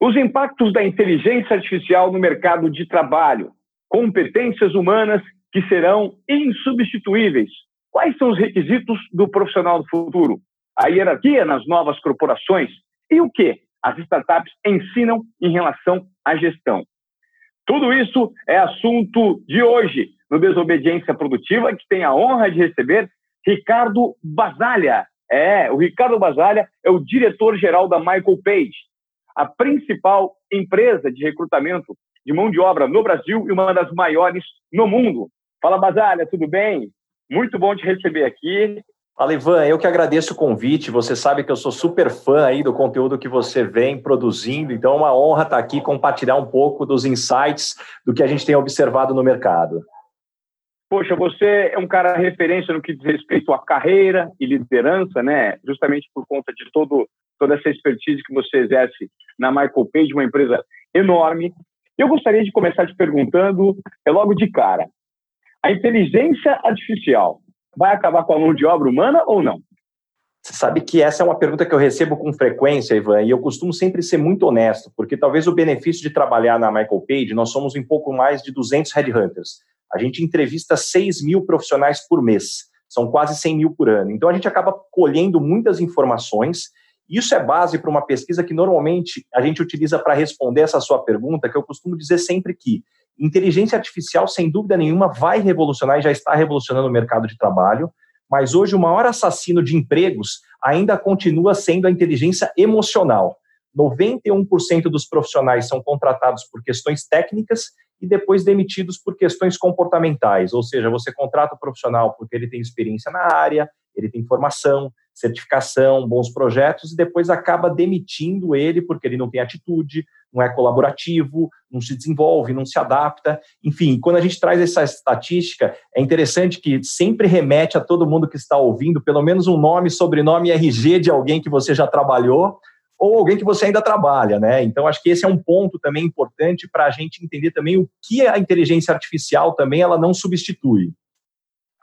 Os impactos da inteligência artificial no mercado de trabalho, competências humanas que serão insubstituíveis. Quais são os requisitos do profissional do futuro? A hierarquia nas novas corporações e o que as startups ensinam em relação à gestão. Tudo isso é assunto de hoje no Desobediência Produtiva, que tem a honra de receber Ricardo Basalha. É, o Ricardo Basalha é o diretor-geral da Michael Page, a principal empresa de recrutamento de mão de obra no Brasil e uma das maiores no mundo. Fala, Basalha, tudo bem? Muito bom te receber aqui. Fala, Ivan, eu que agradeço o convite. Você sabe que eu sou super fã aí do conteúdo que você vem produzindo, então é uma honra estar aqui compartilhar um pouco dos insights do que a gente tem observado no mercado. Poxa, você é um cara referência no que diz respeito à carreira e liderança, né? Justamente por conta de todo, toda essa expertise que você exerce na Michael Page, uma empresa enorme. Eu gostaria de começar te perguntando, é logo de cara, a inteligência artificial vai acabar com a mão de obra humana ou não? Você sabe que essa é uma pergunta que eu recebo com frequência, Ivan, e eu costumo sempre ser muito honesto, porque talvez o benefício de trabalhar na Michael Page, nós somos um pouco mais de 200 headhunters. A gente entrevista 6 mil profissionais por mês, são quase 100 mil por ano. Então a gente acaba colhendo muitas informações. Isso é base para uma pesquisa que normalmente a gente utiliza para responder essa sua pergunta, que eu costumo dizer sempre que Inteligência artificial, sem dúvida nenhuma, vai revolucionar e já está revolucionando o mercado de trabalho, mas hoje o maior assassino de empregos ainda continua sendo a inteligência emocional. 91% dos profissionais são contratados por questões técnicas e depois demitidos por questões comportamentais, ou seja, você contrata o profissional porque ele tem experiência na área, ele tem formação, certificação, bons projetos e depois acaba demitindo ele porque ele não tem atitude, não é colaborativo, não se desenvolve, não se adapta. Enfim, quando a gente traz essa estatística, é interessante que sempre remete a todo mundo que está ouvindo pelo menos um nome, sobrenome RG de alguém que você já trabalhou ou alguém que você ainda trabalha, né? Então, acho que esse é um ponto também importante para a gente entender também o que a inteligência artificial também ela não substitui.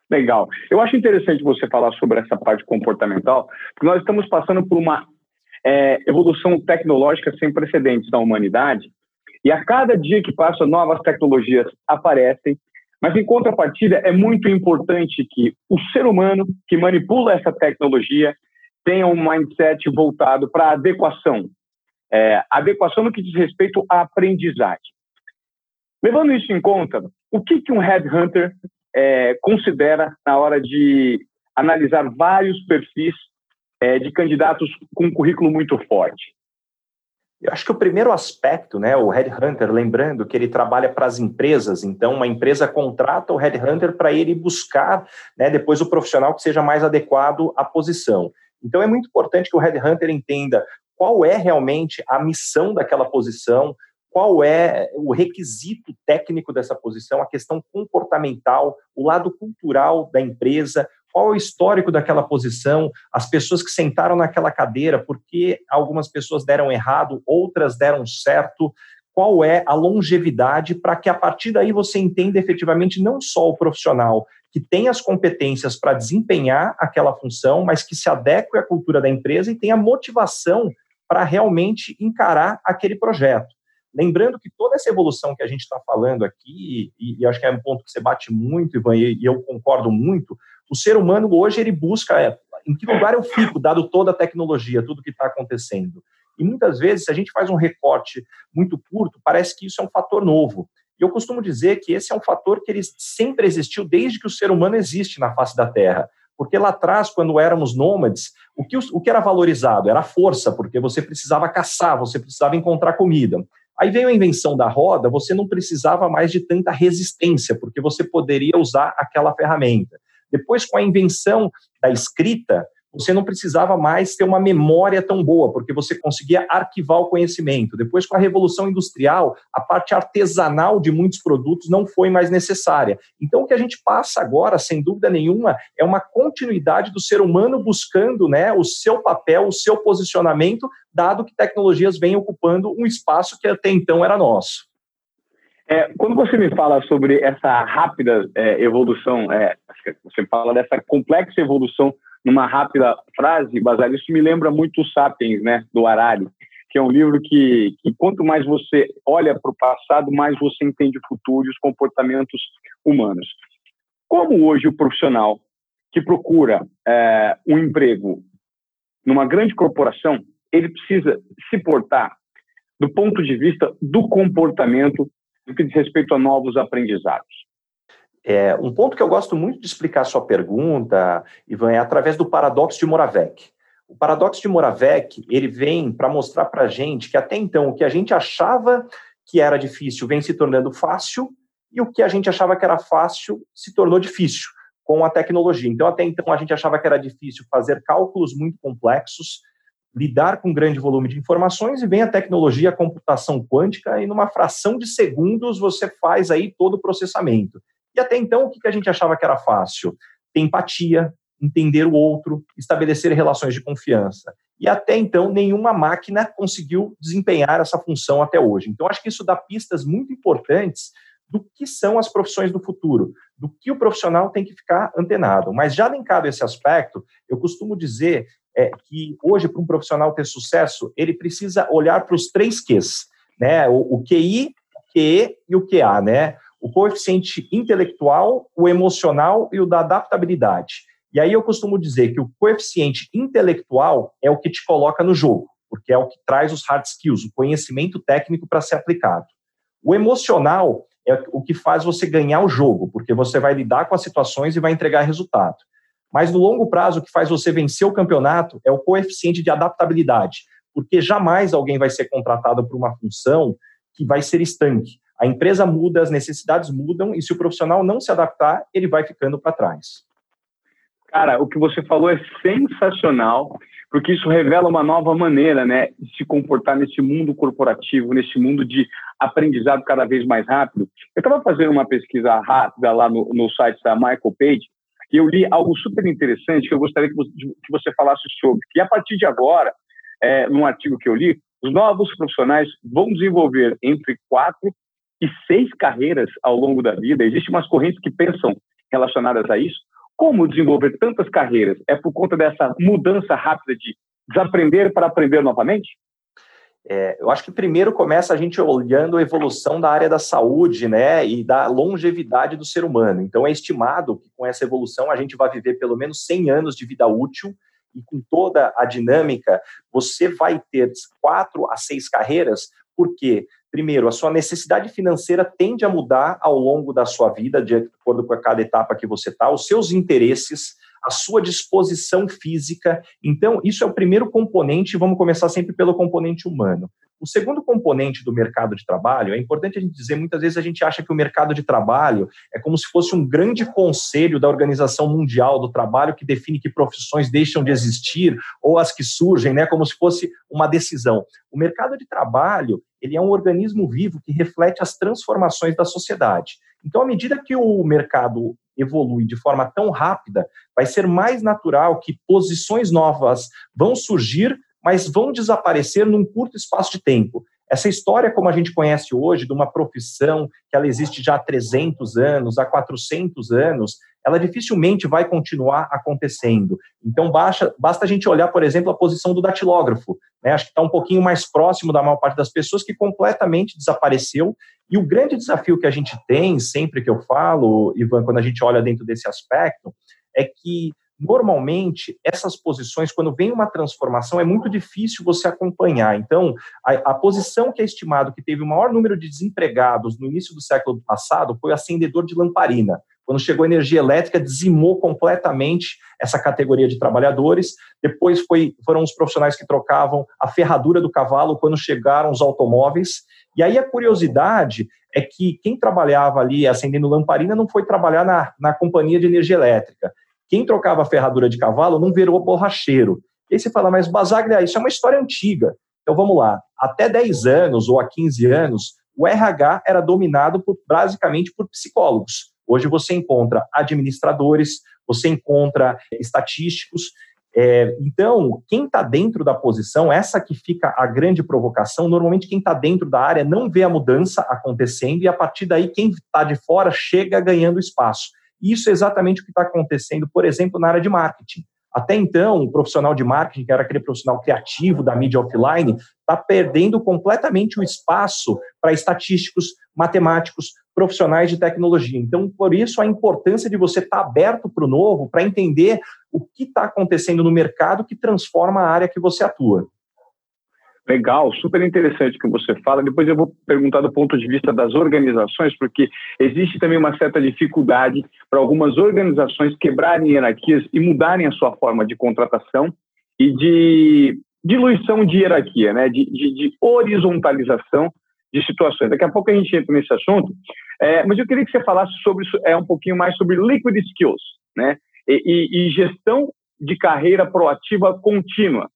Legal. Eu acho interessante você falar sobre essa parte comportamental, porque nós estamos passando por uma é, evolução tecnológica sem precedentes na humanidade, e a cada dia que passa, novas tecnologias aparecem, mas em contrapartida, é muito importante que o ser humano que manipula essa tecnologia tenha um mindset voltado para adequação. É, adequação no que diz respeito à aprendizagem. Levando isso em conta, o que, que um headhunter é, considera na hora de analisar vários perfis é, de candidatos com um currículo muito forte? Eu acho que o primeiro aspecto, né, o headhunter, lembrando que ele trabalha para as empresas, então uma empresa contrata o headhunter para ele buscar, né, depois o profissional que seja mais adequado à posição. Então é muito importante que o headhunter entenda qual é realmente a missão daquela posição, qual é o requisito técnico dessa posição, a questão comportamental, o lado cultural da empresa, qual é o histórico daquela posição, as pessoas que sentaram naquela cadeira, por que algumas pessoas deram errado, outras deram certo, qual é a longevidade para que a partir daí você entenda efetivamente não só o profissional que tem as competências para desempenhar aquela função, mas que se adeque à cultura da empresa e tenha motivação para realmente encarar aquele projeto. Lembrando que toda essa evolução que a gente está falando aqui, e, e, acho que é um ponto que você bate muito, Ivan, e, e eu concordo muito, o ser humano hoje ele busca é, em que lugar eu fico, dado toda a tecnologia, tudo que está acontecendo. E muitas vezes, se a gente faz um recorte muito curto, parece que isso é um fator novo. E eu costumo dizer que esse é um fator que ele sempre existiu desde que o ser humano existe na face da Terra. Porque lá atrás, quando éramos nômades, o que, o que era valorizado? Era a força, porque você precisava caçar, você precisava encontrar comida. Aí veio a invenção da roda, você não precisava mais de tanta resistência, porque você poderia usar aquela ferramenta. Depois, com a invenção da escrita, você não precisava mais ter uma memória tão boa, porque você conseguia arquivar o conhecimento. Depois, com a Revolução Industrial, a parte artesanal de muitos produtos não foi mais necessária. Então, o que a gente passa agora, sem dúvida nenhuma, é uma continuidade do ser humano buscando né, o seu papel, o seu posicionamento, dado que tecnologias vêm ocupando um espaço que até então era nosso. É, quando você me fala sobre essa rápida é, evolução, é, você fala dessa complexa evolução numa rápida frase, Basal, isso me lembra muito o Sapiens, né, do Harari, que que é um livro que, que quanto mais você olha para o passado, mais você entende o futuro e os comportamentos humanos. Como hoje o profissional que procura é, um emprego numa grande corporação, ele precisa se portar do ponto de vista do comportamento no que diz respeito a novos aprendizados. É, um ponto que eu gosto muito de explicar a sua pergunta, Ivan, é através do paradoxo de Moravec. O paradoxo de Moravec, ele vem para mostrar para a gente que até então o que a gente achava que era difícil vem se tornando fácil e o que a gente achava que era fácil se tornou difícil com a tecnologia. Então, até então, a gente achava que era difícil fazer cálculos muito complexos, lidar com grande volume de informações, e vem a tecnologia, a computação quântica, e numa fração de segundos você faz aí todo o processamento. E até então, o que a gente achava que era fácil? Ter empatia, entender o outro, estabelecer relações de confiança. E até então, nenhuma máquina conseguiu desempenhar essa função até hoje. Então, acho que isso dá pistas muito importantes do que são as profissões do futuro, do que o profissional tem que ficar antenado. Mas já linkado esse aspecto, eu costumo dizer é, que hoje, para um profissional ter sucesso, ele precisa olhar para os três Qs, né? O, o QI, o QE e o QA, né? O coeficiente intelectual, o emocional e o da adaptabilidade. E aí eu costumo dizer que o coeficiente intelectual é o que te coloca no jogo, porque é o que traz os hard skills, o conhecimento técnico para ser aplicado. O emocional é o que faz você ganhar o jogo, porque você vai lidar com as situações e vai entregar resultado. Mas no longo prazo, o que faz você vencer o campeonato é o coeficiente de adaptabilidade, porque jamais alguém vai ser contratado por uma função que vai ser estanque. A empresa muda, as necessidades mudam, e se o profissional não se adaptar, ele vai ficando para trás. Cara, o que você falou é sensacional porque isso revela uma nova maneira né, de se comportar nesse mundo corporativo, nesse mundo de aprendizado cada vez mais rápido. Eu estava fazendo uma pesquisa rápida lá no, no site da Michael Page e eu li algo super interessante que eu gostaria que você, que você falasse sobre. Que a partir de agora, é, num artigo que eu li, os novos profissionais vão desenvolver entre quatro e seis carreiras ao longo da vida. Existem umas correntes que pensam relacionadas a isso. Como desenvolver tantas carreiras? É por conta dessa mudança rápida de desaprender para aprender novamente? É, eu acho que primeiro começa a gente olhando a evolução da área da saúde, né, e da longevidade do ser humano. Então é estimado que com essa evolução a gente vai viver pelo menos 100 anos de vida útil e com toda a dinâmica você vai ter quatro a seis carreiras, porque primeiro, a sua necessidade financeira tende a mudar ao longo da sua vida, de acordo com cada etapa que você está, os seus interesses, a sua disposição física. Então, isso é o primeiro componente, vamos começar sempre pelo componente humano. O segundo componente do mercado de trabalho, é importante a gente dizer, muitas vezes a gente acha que o mercado de trabalho é como se fosse um grande conselho da Organização Mundial do Trabalho que define que profissões deixam de existir ou as que surgem, né, como se fosse uma decisão. O mercado de trabalho, ele é um organismo vivo que reflete as transformações da sociedade. Então, à medida que o mercado evolui de forma tão rápida, vai ser mais natural que posições novas vão surgir mas vão desaparecer num curto espaço de tempo. Essa história, como a gente conhece hoje, de uma profissão que ela existe já há 300 anos, há 400 anos, ela dificilmente vai continuar acontecendo. Então, basta, basta a gente olhar, por exemplo, a posição do datilógrafo. Né? Acho que está um pouquinho mais próximo da maior parte das pessoas, que completamente desapareceu. E o grande desafio que a gente tem, sempre que eu falo, Ivan, quando a gente olha dentro desse aspecto, é que normalmente essas posições, quando vem uma transformação, é muito difícil você acompanhar. Então, a, a, posição que é estimado que teve o maior número de desempregados no início do século passado foi acendedor de lamparina. Quando chegou a energia elétrica, dizimou completamente essa categoria de trabalhadores. Depois foi, foram os profissionais que trocavam a ferradura do cavalo quando chegaram os automóveis. E aí a curiosidade é que quem trabalhava ali acendendo lamparina não foi trabalhar na, na companhia de energia elétrica quem trocava a ferradura de cavalo não virou borracheiro. E aí você fala, mas Basaglia, isso é uma história antiga. Então vamos lá, até 10 anos ou há 15 anos, o RH era dominado por, basicamente por psicólogos. Hoje você encontra administradores, você encontra estatísticos. É, então, quem está dentro da posição, essa que fica a grande provocação, normalmente quem está dentro da área não vê a mudança acontecendo e a partir daí quem está de fora chega ganhando espaço. Isso é exatamente o que está acontecendo, por exemplo, na área de marketing. Até então, o profissional de marketing, que era aquele profissional criativo da mídia offline, está perdendo completamente o espaço para estatísticos, matemáticos, profissionais de tecnologia. Então, por isso, a importância de você estar tá aberto para o novo, para entender o que está acontecendo no mercado que transforma a área que você atua. Legal, super interessante o que você fala. Depois eu vou perguntar do ponto de vista das organizações, porque existe também uma certa dificuldade para algumas organizações quebrarem hierarquias e mudarem a sua forma de contratação e de diluição de hierarquia, né? de, de, de horizontalização de situações. Daqui a pouco a gente entra nesse assunto, é, mas eu queria que você falasse sobre é, um pouquinho mais sobre liquid skills né? e, e, e gestão de carreira proativa contínua.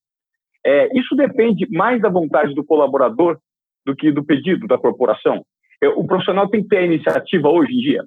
É, isso depende mais da vontade do colaborador do que do pedido da corporação. É, o profissional tem que ter a iniciativa hoje em dia.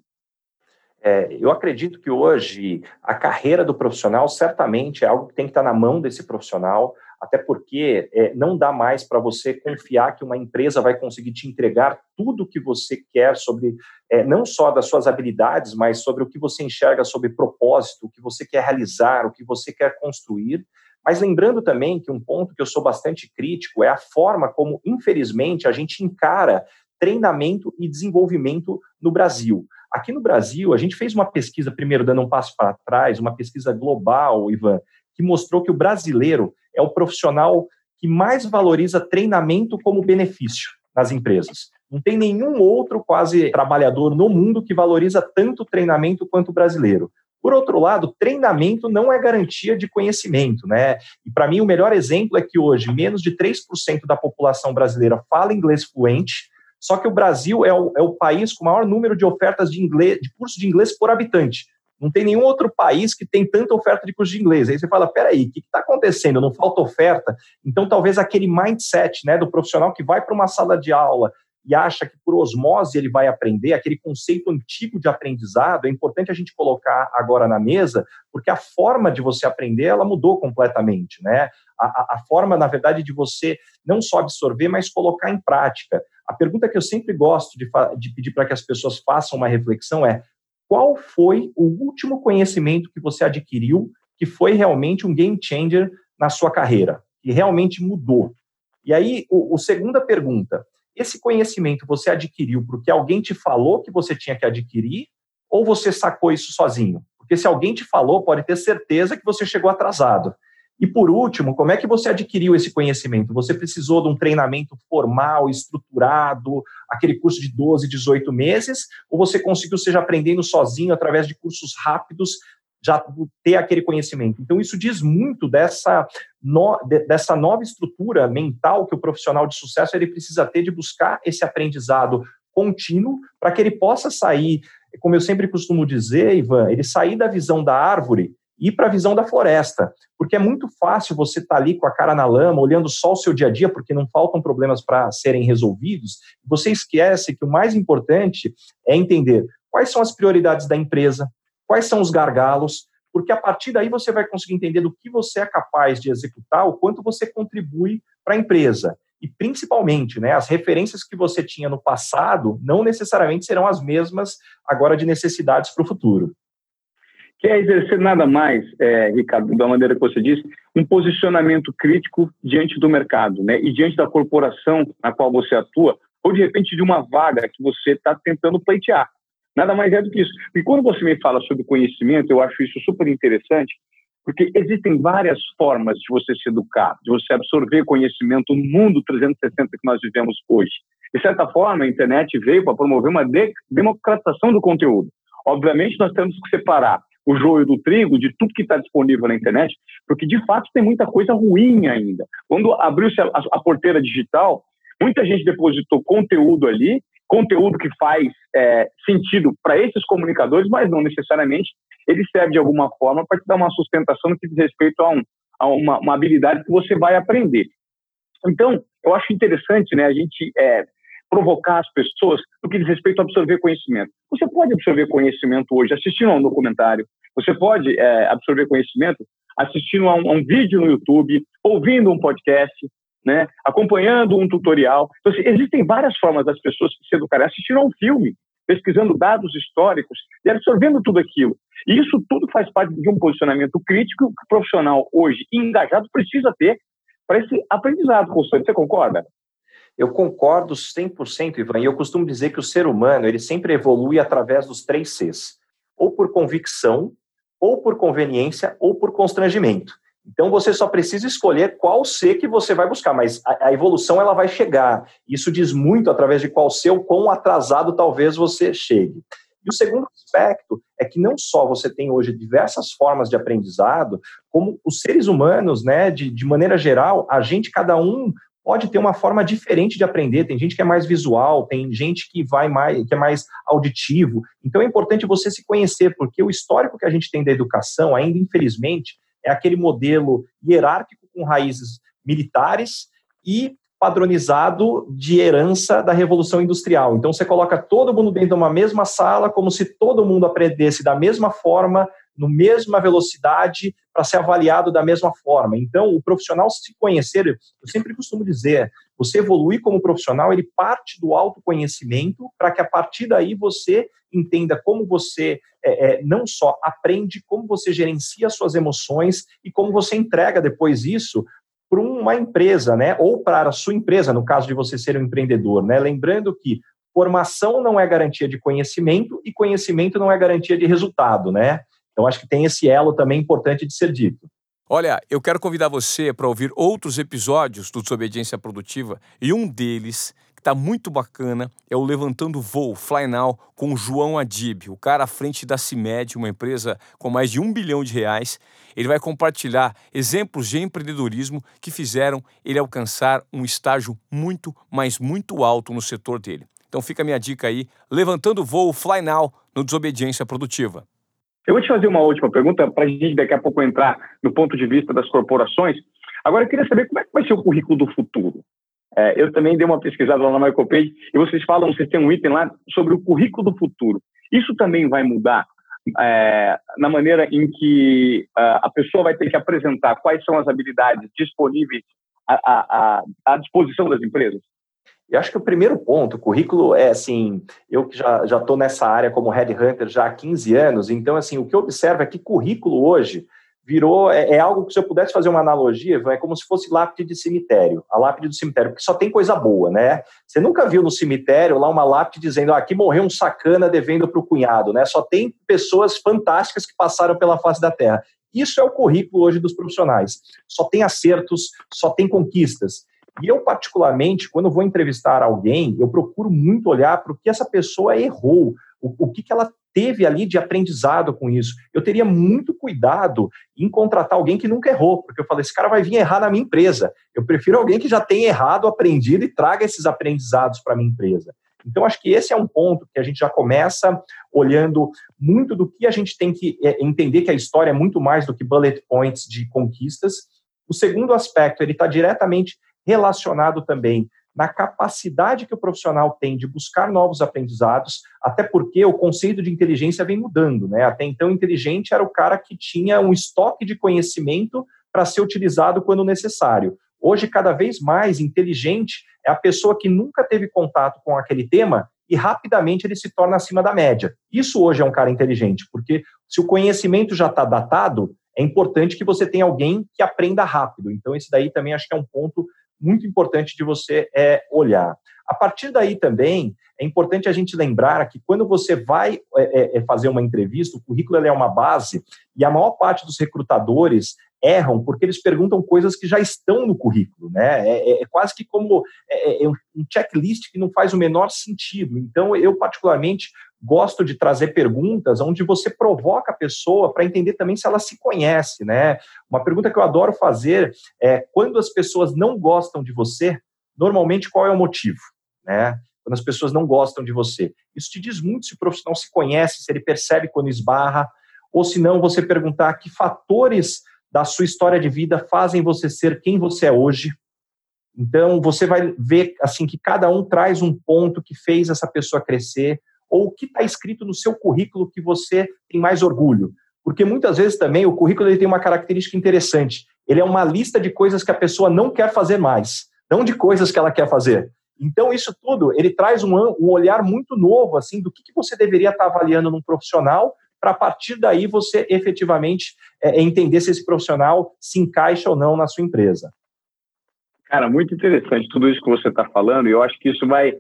É, eu acredito que hoje a carreira do profissional certamente é algo que tem que estar na mão desse profissional, até porque é, não dá mais para você confiar que uma empresa vai conseguir te entregar tudo o que você quer sobre, é, não só das suas habilidades, mas sobre o que você enxerga sobre propósito, o que você quer realizar, o que você quer construir. Mas lembrando também que um ponto que eu sou bastante crítico é a forma como, infelizmente, a gente encara treinamento e desenvolvimento no Brasil. Aqui no Brasil, a gente fez uma pesquisa, primeiro dando um passo para trás, uma pesquisa global, Ivan, que mostrou que o brasileiro é o profissional que mais valoriza treinamento como benefício nas empresas. Não tem nenhum outro quase trabalhador no mundo que valoriza tanto treinamento quanto o brasileiro. Por outro lado, treinamento não é garantia de conhecimento, né? E para mim o melhor exemplo é que hoje menos de 3% da população brasileira fala inglês fluente, só que o Brasil é o, é o país com o maior número de ofertas de inglês, de de inglês por habitante. Não tem nenhum outro país que tem tanta oferta de curso de inglês. Aí você fala, peraí, o que está acontecendo? Não falta oferta? Então, talvez aquele mindset né, do profissional que vai para uma sala de aula e acha que por osmose ele vai aprender, aquele conceito antigo de aprendizado, é importante a gente colocar agora na mesa, porque a forma de você aprender, ela mudou completamente, né? A, a, forma, na verdade, de você não só absorver, mas colocar em prática. A pergunta que eu sempre gosto de, de pedir para que as pessoas façam uma reflexão é qual foi o último conhecimento que você adquiriu que foi realmente um game changer na sua carreira, que realmente mudou? E aí, o, o segunda pergunta, esse conhecimento você adquiriu porque alguém te falou que você tinha que adquirir ou você sacou isso sozinho? Porque se alguém te falou, pode ter certeza que você chegou atrasado. E por último, como é que você adquiriu esse conhecimento? Você precisou de um treinamento formal, estruturado, aquele curso de 12, 18 meses, ou você conseguiu seja aprendendo sozinho através de cursos rápidos já ter aquele conhecimento. Então, isso diz muito dessa, no, dessa nova estrutura mental que o profissional de sucesso ele precisa ter de buscar esse aprendizado contínuo para que ele possa sair, como eu sempre costumo dizer, Ivan, ele sair da visão da árvore e para a visão da floresta, porque é muito fácil você estar tá ali com a cara na lama, olhando só o seu dia a dia, porque não faltam problemas para serem resolvidos. Você esquece que o mais importante é entender quais são as prioridades da empresa, quais são os gargalos, porque a partir daí você vai conseguir entender do que você é capaz de executar, o quanto você contribui para a empresa. E principalmente, né, as referências que você tinha no passado não necessariamente serão as mesmas agora de necessidades para o futuro. Que é exercer nada mais, é, Ricardo, da maneira que você disse, um posicionamento crítico diante do mercado, né, e diante da corporação na qual você atua, ou de repente de uma vaga que você está tentando pleitear. Nada mais é do que isso. E quando você me fala sobre conhecimento, eu acho isso super interessante, porque existem várias formas de você se educar, de você absorver conhecimento no mundo 360 que nós vivemos hoje. De certa forma, a internet veio para promover uma de democratização do conteúdo. Obviamente, nós temos que separar o joio do trigo de tudo que está disponível na internet, porque de fato tem muita coisa ruim ainda. Quando abriu-se a, a, porteira digital, muita gente depositou conteúdo ali conteúdo que faz é, sentido para esses comunicadores, mas não necessariamente ele serve de alguma forma para te dar uma sustentação no que diz respeito a, um, a uma, uma, habilidade que você vai aprender. Então, eu acho interessante né, a gente é, provocar as pessoas no que diz respeito a absorver conhecimento. Você pode absorver conhecimento hoje assistindo a um documentário, você pode é, absorver conhecimento assistindo a um, a um vídeo no YouTube, ouvindo um podcast, né, acompanhando um tutorial. Então, assim, existem várias formas das pessoas se educarem, assistindo a um filme, pesquisando dados históricos e absorvendo tudo aquilo. E isso tudo faz parte de um posicionamento crítico que o profissional hoje engajado precisa ter para esse aprendizado constante. Você concorda? Eu concordo 100%, Ivan, e eu costumo dizer que o ser humano ele sempre evolui através dos três Cs, ou por convicção, ou por conveniência, ou por constrangimento. Então você só precisa escolher qual C que você vai buscar, mas a, a, evolução ela vai chegar. Isso diz muito através de qual C ou quão atrasado talvez você chegue. E o segundo aspecto é que não só você tem hoje diversas formas de aprendizado, como os seres humanos, né, de, de maneira geral, a gente, cada um pode ter uma forma diferente de aprender. Tem gente que é mais visual, tem gente que vai mais, que é mais auditivo. Então é importante você se conhecer, porque o histórico que a gente tem da educação, ainda infelizmente, é aquele modelo hierárquico com raízes militares e padronizado de herança da Revolução Industrial. Então você coloca todo mundo dentro de uma mesma sala, como se todo mundo aprendesse da mesma forma, no mesma velocidade, para ser avaliado da mesma forma. Então, o profissional se conhecer, eu sempre costumo dizer, você evoluir como profissional, ele parte do autoconhecimento para que a partir daí você entenda como você é, é, não só aprende, como você gerencia suas emoções e como você entrega depois isso para uma empresa, né? Ou para a sua empresa, no caso de você ser um empreendedor, né? Lembrando que formação não é garantia de conhecimento e conhecimento não é garantia de resultado, né? Então acho que tem esse elo também importante de ser dito. Olha, eu quero convidar você para ouvir outros episódios do Desobediência Produtiva e um deles está muito bacana é o Levantando Voo, Fly Now, com o João Adib, o cara à frente da CIMED, uma empresa com mais de um bilhão de reais. Ele vai compartilhar exemplos de empreendedorismo que fizeram ele alcançar um estágio muito, mas muito alto no setor dele. Então fica a minha dica aí, Levantando Voo, Fly Now, no Desobediência Produtiva. Eu vou te fazer uma última pergunta para a gente daqui a pouco entrar no ponto de vista das corporações. Agora, eu queria saber como é que vai ser o currículo do futuro. É, eu também dei uma pesquisada lá na MicroPage e vocês falam, vocês têm um item lá sobre o currículo do futuro. Isso também vai mudar é, na maneira em que uh, a pessoa vai ter que apresentar quais são as habilidades disponíveis à, à, à disposição das empresas? Eu acho que o primeiro ponto, o currículo é assim, eu que já estou nessa área como headhunter já há 15 anos, então assim, o que eu observo é que currículo hoje virou, é, é, algo que se eu pudesse fazer uma analogia, é como se fosse lápide de cemitério, a lápide do cemitério, porque só tem coisa boa, né? Você nunca viu no cemitério lá uma lápide dizendo, ah, aqui morreu um sacana devendo para o cunhado, né? Só tem pessoas fantásticas que passaram pela face da terra. Isso é o currículo hoje dos profissionais. Só tem acertos, só tem conquistas. E eu, particularmente, quando vou entrevistar alguém, eu procuro muito olhar para o que essa pessoa errou, o, o que, que ela teve ali de aprendizado com isso. Eu teria muito cuidado em contratar alguém que nunca errou, porque eu falei, esse cara vai vir errar na minha empresa. Eu prefiro alguém que já tenha errado, aprendido e traga esses aprendizados para a minha empresa. Então, acho que esse é um ponto que a gente já começa olhando muito do que a gente tem que é, entender que a história é muito mais do que bullet points de conquistas. O segundo aspecto, ele está diretamente relacionado também na capacidade que o profissional tem de buscar novos aprendizados, até porque o conceito de inteligência vem mudando, né? Até então, inteligente era o cara que tinha um estoque de conhecimento para ser utilizado quando necessário. Hoje, cada vez mais, inteligente é a pessoa que nunca teve contato com aquele tema e rapidamente ele se torna acima da média. Isso hoje é um cara inteligente, porque se o conhecimento já está datado, é importante que você tenha alguém que aprenda rápido. Então, esse daí também acho que é um ponto muito importante de você é, olhar. A partir daí também é importante a gente lembrar que quando você vai é, é, é fazer uma entrevista, o currículo é uma base e a maior parte dos recrutadores erram porque eles perguntam coisas que já estão no currículo, né? É, é, é quase que como é, é, um checklist que não faz o menor sentido. Então, eu particularmente gosto de trazer perguntas onde você provoca a pessoa para entender também se ela se conhece, né? Uma pergunta que eu adoro fazer é quando as pessoas não gostam de você, normalmente qual é o motivo, né? Quando as pessoas não gostam de você. Isso te diz muito se o profissional se conhece, se ele percebe quando esbarra, ou se não, você perguntar que fatores da sua história de vida fazem você ser quem você é hoje. Então, você vai ver assim que cada um traz um ponto que fez essa pessoa crescer, ou o que está escrito no seu currículo que você tem mais orgulho. Porque muitas vezes também o currículo ele tem uma característica interessante. Ele é uma lista de coisas que a pessoa não quer fazer mais, não de coisas que ela quer fazer. Então, isso tudo, ele traz um, um olhar muito novo, assim, do que, que você deveria estar tá avaliando num profissional para a partir daí você efetivamente é, entender se esse profissional se encaixa ou não na sua empresa. Cara, muito interessante tudo isso que você está falando, e eu acho que isso vai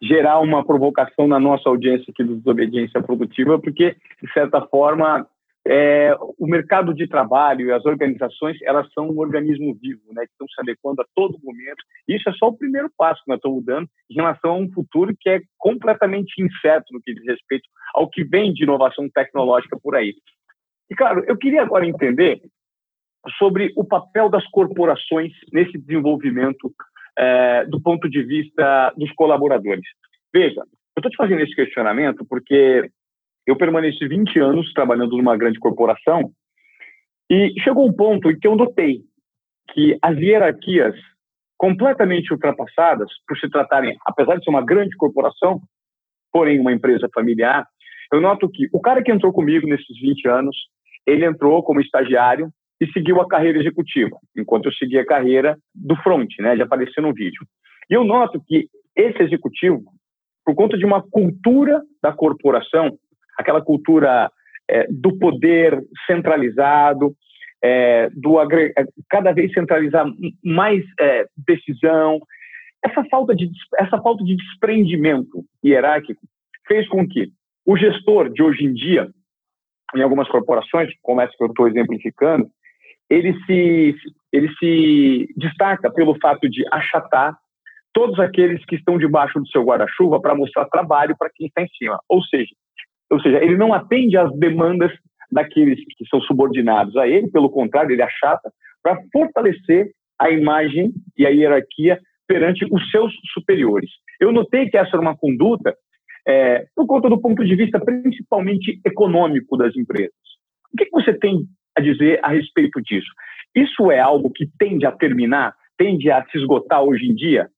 gerar uma provocação na nossa audiência aqui do Desobediência Produtiva, porque, de certa forma, é, o mercado de trabalho e as organizações, elas são um organismo vivo, né, que estão se adequando a todo momento. Isso é só o primeiro passo que nós estamos dando em relação a um futuro que é completamente incerto no que diz respeito ao que vem de inovação tecnológica por aí. E, claro, eu queria agora entender sobre o papel das corporações nesse desenvolvimento é, do ponto de vista dos colaboradores. Veja, eu estou te fazendo esse questionamento porque eu permaneci 20 anos trabalhando numa grande corporação e chegou um ponto em que eu notei que as hierarquias completamente ultrapassadas, por se tratarem, apesar de ser uma grande corporação, porém uma empresa familiar, eu noto que o cara que entrou comigo nesses 20 anos, ele entrou como estagiário e seguiu a carreira executiva, enquanto eu segui a carreira do front, né, de aparecer no vídeo. E eu noto que esse executivo, por conta de uma cultura da corporação, aquela cultura é, do poder centralizado, é, do é, cada vez centralizar mais é, decisão, essa falta de essa falta de desprendimento hierárquico fez com que o gestor de hoje em dia, em algumas corporações, como essa que eu estou exemplificando, ele se, ele se destaca pelo fato de achatar todos aqueles que estão debaixo do seu guarda-chuva para mostrar trabalho para quem está em cima. Ou seja, ou seja, ele não atende às demandas daqueles que são subordinados a ele, pelo contrário, ele achata para fortalecer a imagem e a hierarquia perante os seus superiores. Eu notei que essa era uma conduta é, por conta do ponto de vista principalmente econômico das empresas. O que você tem a dizer a respeito disso. Isso é algo que tende a terminar, tende a se esgotar hoje em dia?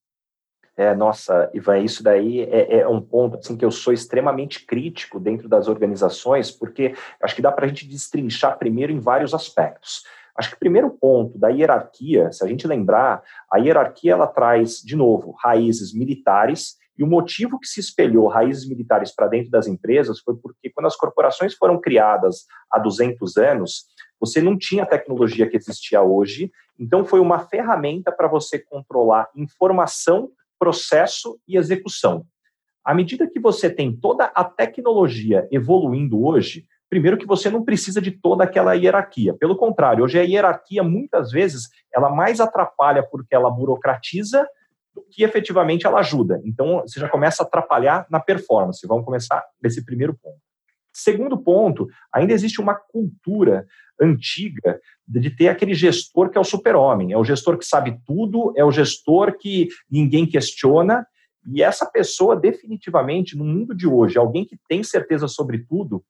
É, nossa, Ivan, isso daí é, é, um ponto assim, que eu sou extremamente crítico dentro das organizações, porque acho que dá para a gente destrinchar primeiro em vários aspectos. Acho que o primeiro ponto da hierarquia, se a gente lembrar, a hierarquia ela traz, de novo, raízes militares, e o motivo que se espelhou raízes militares para dentro das empresas foi porque quando as corporações foram criadas há 200 anos, você não tinha a tecnologia que existia hoje, então foi uma ferramenta para você controlar informação, processo e execução. À medida que você tem toda a tecnologia evoluindo hoje, primeiro que você não precisa de toda aquela hierarquia. Pelo contrário, hoje a hierarquia muitas vezes ela mais atrapalha porque ela burocratiza do que efetivamente ela ajuda. Então você já começa a atrapalhar na performance. Vamos começar desse primeiro ponto. Segundo ponto, ainda existe uma cultura antiga de ter aquele gestor que é o super-homem, é o gestor que sabe tudo, é o gestor que ninguém questiona, e essa pessoa, definitivamente, no mundo de hoje, alguém que tem certeza sobre tudo,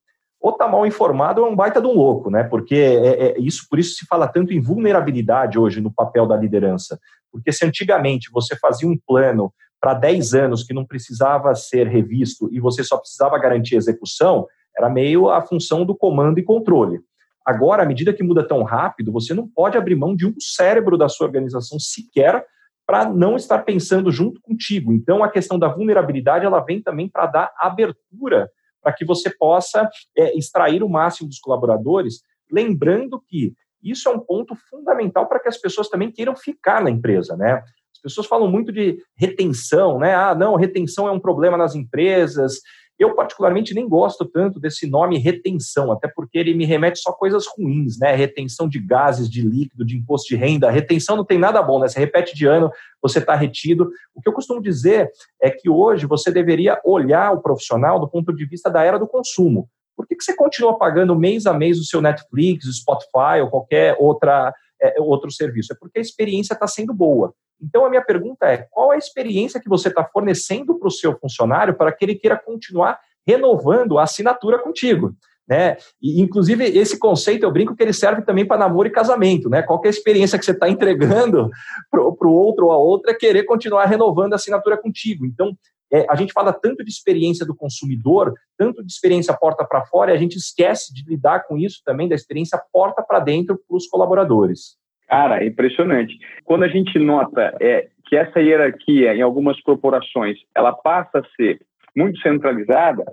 ou está mal informado ou é um baita de um louco, né? Porque é, é, isso, por isso se fala tanto em vulnerabilidade hoje no papel da liderança. Porque se antigamente você fazia um plano para 10 anos que não precisava ser revisto e você só precisava garantir execução, era meio a função do comando e controle. Agora, à medida que muda tão rápido, você não pode abrir mão de um cérebro da sua organização sequer para não estar pensando junto contigo. Então, a questão da vulnerabilidade ela vem também para dar abertura para que você possa é, extrair o máximo dos colaboradores, lembrando que isso é um ponto fundamental para que as pessoas também queiram ficar na empresa, né? As pessoas falam muito de retenção, né? Ah, não, retenção é um problema nas empresas, eu, particularmente, nem gosto tanto desse nome retenção, até porque ele me remete só coisas ruins, né? Retenção de gases, de líquido, de imposto de renda. Retenção não tem nada bom, né? Você repete de ano, você está retido. O que eu costumo dizer é que hoje você deveria olhar o profissional do ponto de vista da era do consumo. Por que, que você continua pagando mês a mês o seu Netflix, o Spotify ou qualquer outra, é, outro serviço? É porque a experiência está sendo boa. Então, a minha pergunta é: qual a experiência que você está fornecendo para o seu funcionário para que ele queira continuar renovando a assinatura contigo? Né? E, inclusive, esse conceito, eu brinco que ele serve também para namoro e casamento. Né? Qual é a experiência que você está entregando para o outro ou a outra querer continuar renovando a assinatura contigo. Então, é, a gente fala tanto de experiência do consumidor, tanto de experiência porta para fora, e a gente esquece de lidar com isso também, da experiência porta para dentro para os colaboradores. Cara, é impressionante. Quando a gente nota é, que essa hierarquia em algumas corporações ela passa a ser muito centralizada,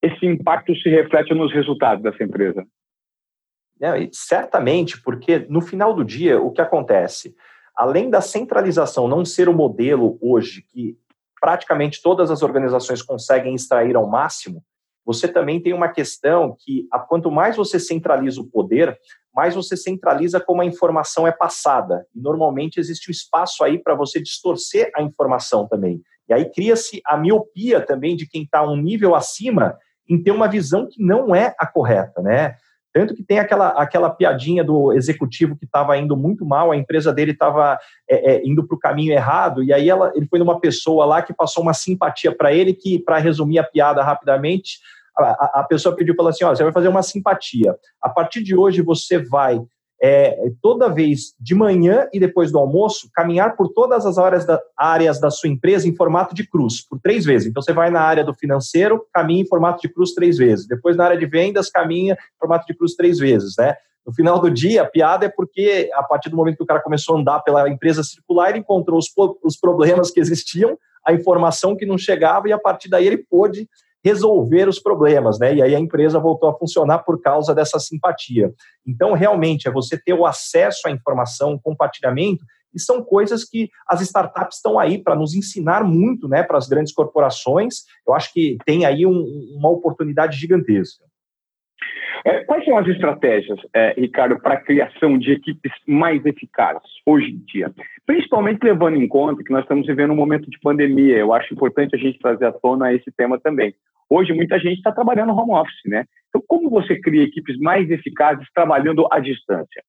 esse impacto se reflete nos resultados dessa empresa? É, certamente, porque no final do dia, o que acontece? Além da centralização não ser o modelo hoje que praticamente todas as organizações conseguem extrair ao máximo, você também tem uma questão que, quanto mais você centraliza o poder, mais você centraliza como a informação é passada. E normalmente existe um espaço aí para você distorcer a informação também. E aí cria-se a miopia também de quem está um nível acima em ter uma visão que não é a correta, né? Tanto que tem aquela, aquela piadinha do executivo que estava indo muito mal, a empresa dele estava é, é, indo para o caminho errado, e aí ela, ele foi numa pessoa lá que passou uma simpatia para ele, que, para resumir a piada rapidamente, a, a pessoa pediu para assim: ó, você vai fazer uma simpatia. A partir de hoje você vai é, toda vez de manhã e depois do almoço, caminhar por todas as áreas da, áreas da sua empresa em formato de cruz, por três vezes. Então, você vai na área do financeiro, caminha em formato de cruz três vezes. Depois, na área de vendas, caminha em formato de cruz três vezes, né? No final do dia, a piada é porque, a partir do momento que o cara começou a andar pela empresa circular, ele encontrou os, os problemas que existiam, a informação que não chegava, e a partir daí ele pôde resolver os problemas, né? E aí a empresa voltou a funcionar por causa dessa simpatia. Então, realmente, é você ter o acesso à informação, o compartilhamento, e são coisas que as startups estão aí para nos ensinar muito, né, para as grandes corporações. Eu acho que tem aí um, uma oportunidade gigantesca. É, quais são as estratégias, é, Ricardo, para a criação de equipes mais eficazes hoje em dia? Principalmente levando em conta que nós estamos vivendo um momento de pandemia. Eu acho importante a gente trazer à tona esse tema também. Hoje, muita gente está trabalhando home office, né? Então, como você cria equipes mais eficazes trabalhando à distância?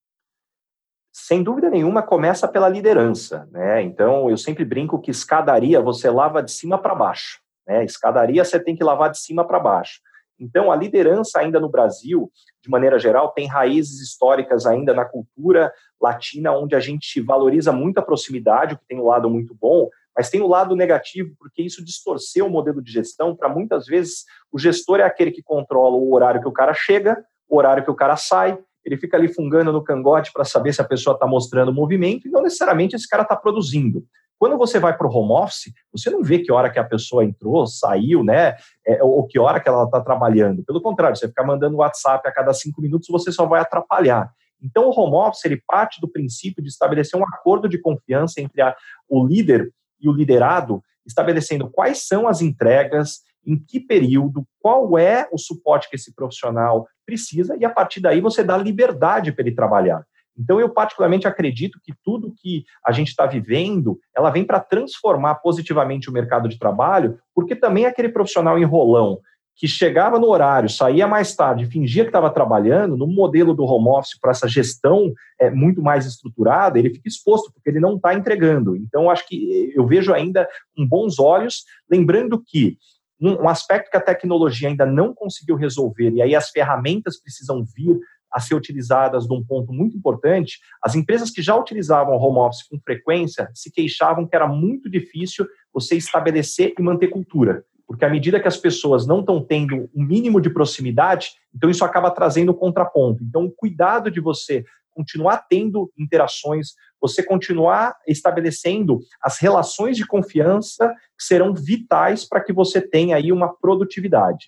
Sem dúvida nenhuma, começa pela liderança, né? Então, eu sempre brinco que escadaria você lava de cima para baixo, né? Escadaria você tem que lavar de cima para baixo. Então, a liderança ainda no Brasil, de maneira geral, tem raízes históricas ainda na cultura latina, onde a gente valoriza muito a proximidade, o que tem um lado muito bom, mas tem o lado negativo, porque isso distorceu o modelo de gestão para muitas vezes o gestor é aquele que controla o horário que o cara chega, o horário que o cara sai, ele fica ali fungando no cangote para saber se a pessoa está mostrando movimento e não necessariamente esse cara está produzindo. Quando você vai para o home office, você não vê que hora que a pessoa entrou, saiu, né? É, ou que hora que ela está trabalhando. Pelo contrário, você ficar mandando WhatsApp a cada cinco minutos, você só vai atrapalhar. Então, o home office ele parte do princípio de estabelecer um acordo de confiança entre a, o líder e o liderado, estabelecendo quais são as entregas, em que período, qual é o suporte que esse profissional precisa, e a partir daí você dá liberdade para ele trabalhar. Então, eu particularmente acredito que tudo que a gente está vivendo, ela vem para transformar positivamente o mercado de trabalho, porque também aquele profissional enrolão que chegava no horário, saía mais tarde, fingia que estava trabalhando, no modelo do home office, para essa gestão é, muito mais estruturada, ele fica exposto, porque ele não está entregando. Então, acho que eu vejo ainda com bons olhos, lembrando que um, um aspecto que a tecnologia ainda não conseguiu resolver, e aí as ferramentas precisam vir a ser utilizadas num ponto muito importante, as empresas que já utilizavam home office com frequência se queixavam que era muito difícil você estabelecer e manter cultura porque à medida que as pessoas não estão tendo um mínimo de proximidade, então isso acaba trazendo contraponto. Então, o cuidado de você continuar tendo interações, você continuar estabelecendo as relações de confiança que serão vitais para que você tenha aí uma produtividade.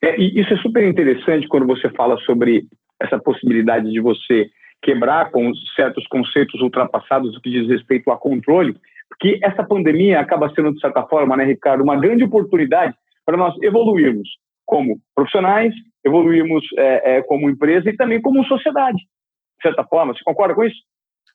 É, e isso é super interessante quando você fala sobre essa possibilidade de você quebrar com certos conceitos ultrapassados que diz respeito a controle que essa pandemia acaba sendo, de certa forma, né, Ricardo, uma grande oportunidade para nós evoluirmos como profissionais, evoluirmos é, é, como empresa e também como sociedade, de certa forma. Você concorda com isso?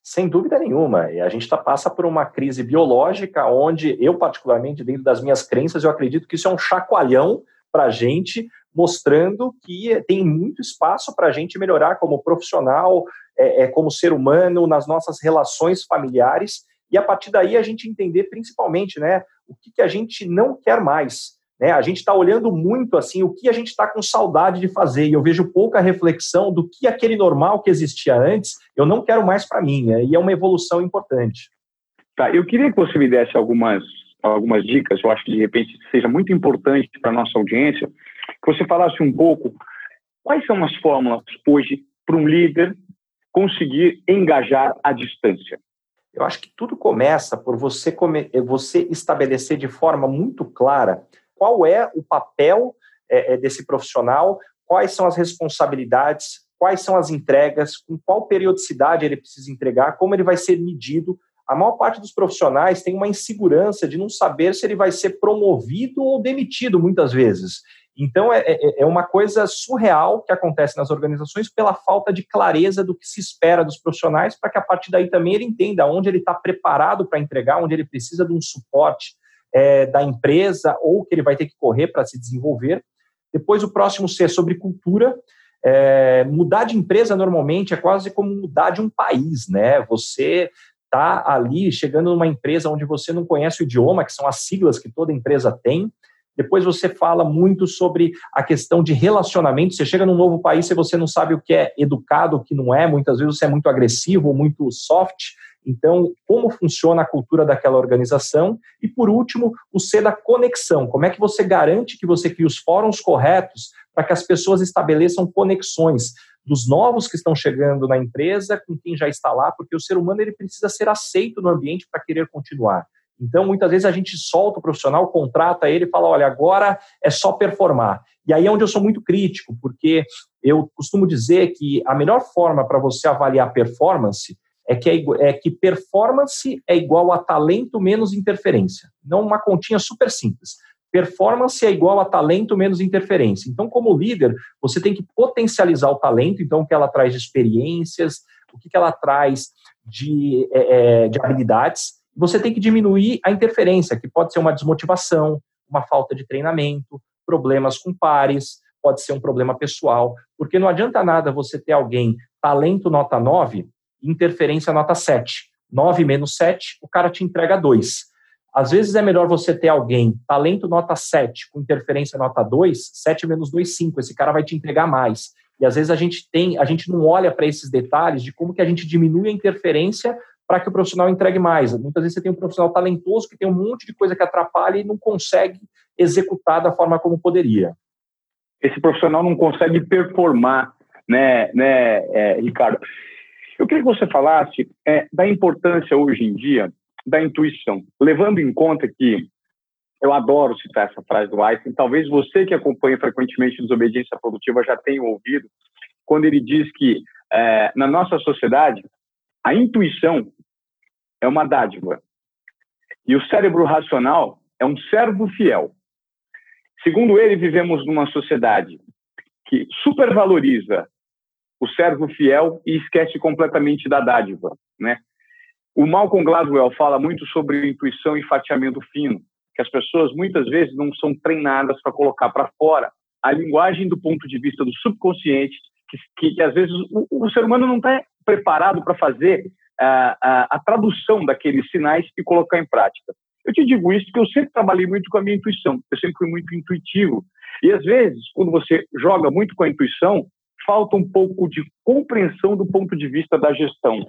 Sem dúvida nenhuma. E a gente tá, passa por uma crise biológica, onde eu, particularmente, dentro das minhas crenças, eu acredito que isso é um chacoalhão para a gente, mostrando que tem muito espaço para a gente melhorar como profissional, é, é, como ser humano, nas nossas relações familiares e a partir daí a gente entender principalmente né, o que, que a gente não quer mais. Né? A gente está olhando muito assim o que a gente está com saudade de fazer, e eu vejo pouca reflexão do que aquele normal que existia antes, eu não quero mais para mim, né? e é uma evolução importante. Tá, eu queria que você me desse algumas, algumas dicas, eu acho que de repente seja muito importante para a nossa audiência, que você falasse um pouco quais são as fórmulas hoje para um líder conseguir engajar à distância. Eu acho que tudo começa por você, come, você estabelecer de forma muito clara qual é o papel é, desse profissional, quais são as responsabilidades, quais são as entregas, com qual periodicidade ele precisa entregar, como ele vai ser medido. A maior parte dos profissionais tem uma insegurança de não saber se ele vai ser promovido ou demitido muitas vezes. Então, é, é, é, uma coisa surreal que acontece nas organizações pela falta de clareza do que se espera dos profissionais, para que a partir daí também ele entenda onde ele está preparado para entregar, onde ele precisa de um suporte é, da empresa ou que ele vai ter que correr para se desenvolver. Depois, o próximo C é sobre cultura. É, mudar de empresa normalmente é quase como mudar de um país, né? Você está ali chegando numa empresa onde você não conhece o idioma, que são as siglas que toda empresa tem depois você fala muito sobre a questão de relacionamento. Você chega num novo país e você não sabe o que é educado, o que não é. Muitas vezes você é muito agressivo, muito soft. Então, como funciona a cultura daquela organização? E, por último, o C da conexão. Como é que você garante que você crie os fóruns corretos para que as pessoas estabeleçam conexões dos novos que estão chegando na empresa com quem já está lá? Porque o ser humano ele precisa ser aceito no ambiente para querer continuar. Então, muitas vezes a gente solta o profissional, contrata ele e fala: olha, agora é só performar. E aí é onde eu sou muito crítico, porque eu costumo dizer que a melhor forma para você avaliar performance é que, é, é que performance é igual a talento menos interferência. Não uma continha super simples. Performance é igual a talento menos interferência. Então, como líder, você tem que potencializar o talento, então, o que ela traz de experiências, o que ela traz de, é de habilidades, você tem que diminuir a interferência, que pode ser uma desmotivação, uma falta de treinamento, problemas com pares, pode ser um problema pessoal, porque não adianta nada você ter alguém talento nota 9, interferência nota 7. 9 menos 7, o cara te entrega 2. Às vezes é melhor você ter alguém talento nota 7 com interferência nota 2, 7 menos 2, 5. Esse cara vai te entregar mais. E às vezes a gente tem, a gente não olha para esses detalhes de como que a gente diminui a interferência para que o profissional entregue mais. Muitas vezes você tem um profissional talentoso que tem um monte de coisa que atrapalha e não consegue executar da forma como poderia. Esse profissional não consegue performar, né, né é, Ricardo? Eu queria que você falasse é, da importância hoje em dia da intuição, levando em conta que eu adoro citar essa frase do Einstein, talvez você que acompanha frequentemente Desobediência Produtiva já tenha ouvido, quando ele diz que é, na nossa sociedade a intuição é uma dádiva. E o cérebro racional é um servo fiel. Segundo ele, vivemos numa sociedade que supervaloriza o servo fiel e esquece completamente da dádiva, né? O Malcolm Gladwell fala muito sobre intuição e fatiamento fino, que as pessoas muitas vezes não são treinadas para colocar para fora a linguagem do ponto de vista do subconsciente, que, que, que às vezes o, o, ser humano não está preparado para fazer a, a, a tradução daqueles sinais e colocar em prática. Eu te digo isso porque eu sempre trabalhei muito com a minha intuição, eu sempre fui muito intuitivo. E às vezes, quando você joga muito com a intuição, falta um pouco de compreensão do ponto de vista da gestão.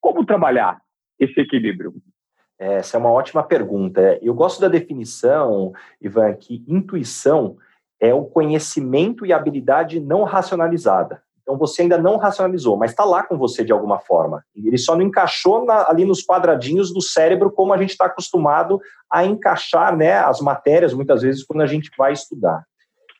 Como trabalhar esse equilíbrio? Essa é uma ótima pergunta. Eu gosto da definição, Ivan, que intuição é o conhecimento e habilidade não racionalizada. Então você ainda não racionalizou, mas está lá com você de alguma forma. Ele só não encaixou na, ali nos quadradinhos do cérebro como a gente está acostumado a encaixar né, as matérias, muitas vezes, quando a gente vai estudar.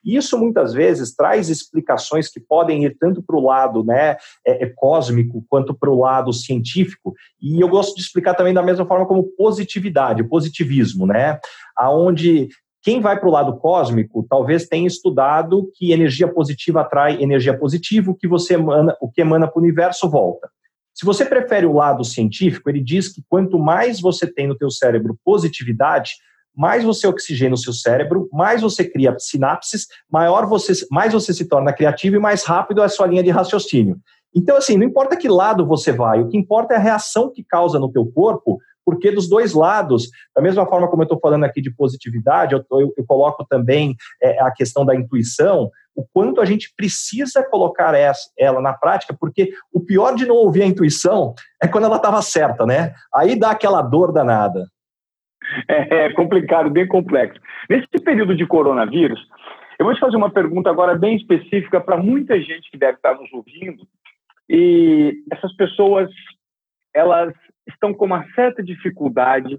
Isso muitas vezes traz explicações que podem ir tanto para o lado né, é, é cósmico quanto para o lado científico. E eu gosto de explicar também da mesma forma como positividade, positivismo, né? Aonde quem vai para o lado cósmico talvez tenha estudado que energia positiva atrai energia positiva, o que você emana, o que emana para o universo volta. Se você prefere o lado científico, ele diz que quanto mais você tem no teu cérebro positividade, mais você oxigena o seu cérebro, mais você cria sinapses, maior você, mais você se torna criativo e mais rápido é a sua linha de raciocínio. Então, assim, não importa que lado você vai, o que importa é a reação que causa no teu corpo porque dos dois lados, da mesma forma como eu estou falando aqui de positividade, eu, eu, eu coloco também é, a questão da intuição, o quanto a gente precisa colocar essa, ela na prática, porque o pior de não ouvir a intuição é quando ela estava certa, né? Aí dá aquela dor danada. É, é complicado, bem complexo. Nesse período de coronavírus, eu vou te fazer uma pergunta agora bem específica para muita gente que deve estar nos ouvindo. E essas pessoas, elas estão com uma certa dificuldade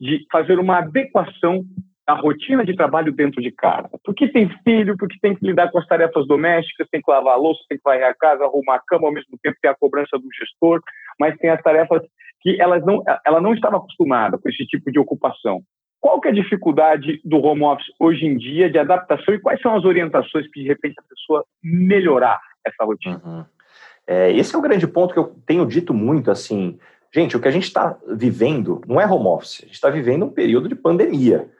de fazer uma adequação a rotina de trabalho dentro de casa. Porque tem filho, porque tem que lidar com as tarefas domésticas, tem que lavar a louça, tem que varrer a casa, arrumar a cama, ao mesmo tempo tem a cobrança do gestor, mas tem as tarefas que elas não, ela não estava acostumada com esse tipo de ocupação. Qual que é a dificuldade do home office hoje em dia de adaptação e quais são as orientações que de repente a pessoa melhorar essa rotina? Uhum. É, esse é o grande ponto que eu tenho dito muito, assim, gente, o que a gente está vivendo não é home office, a gente está vivendo um período de pandemia.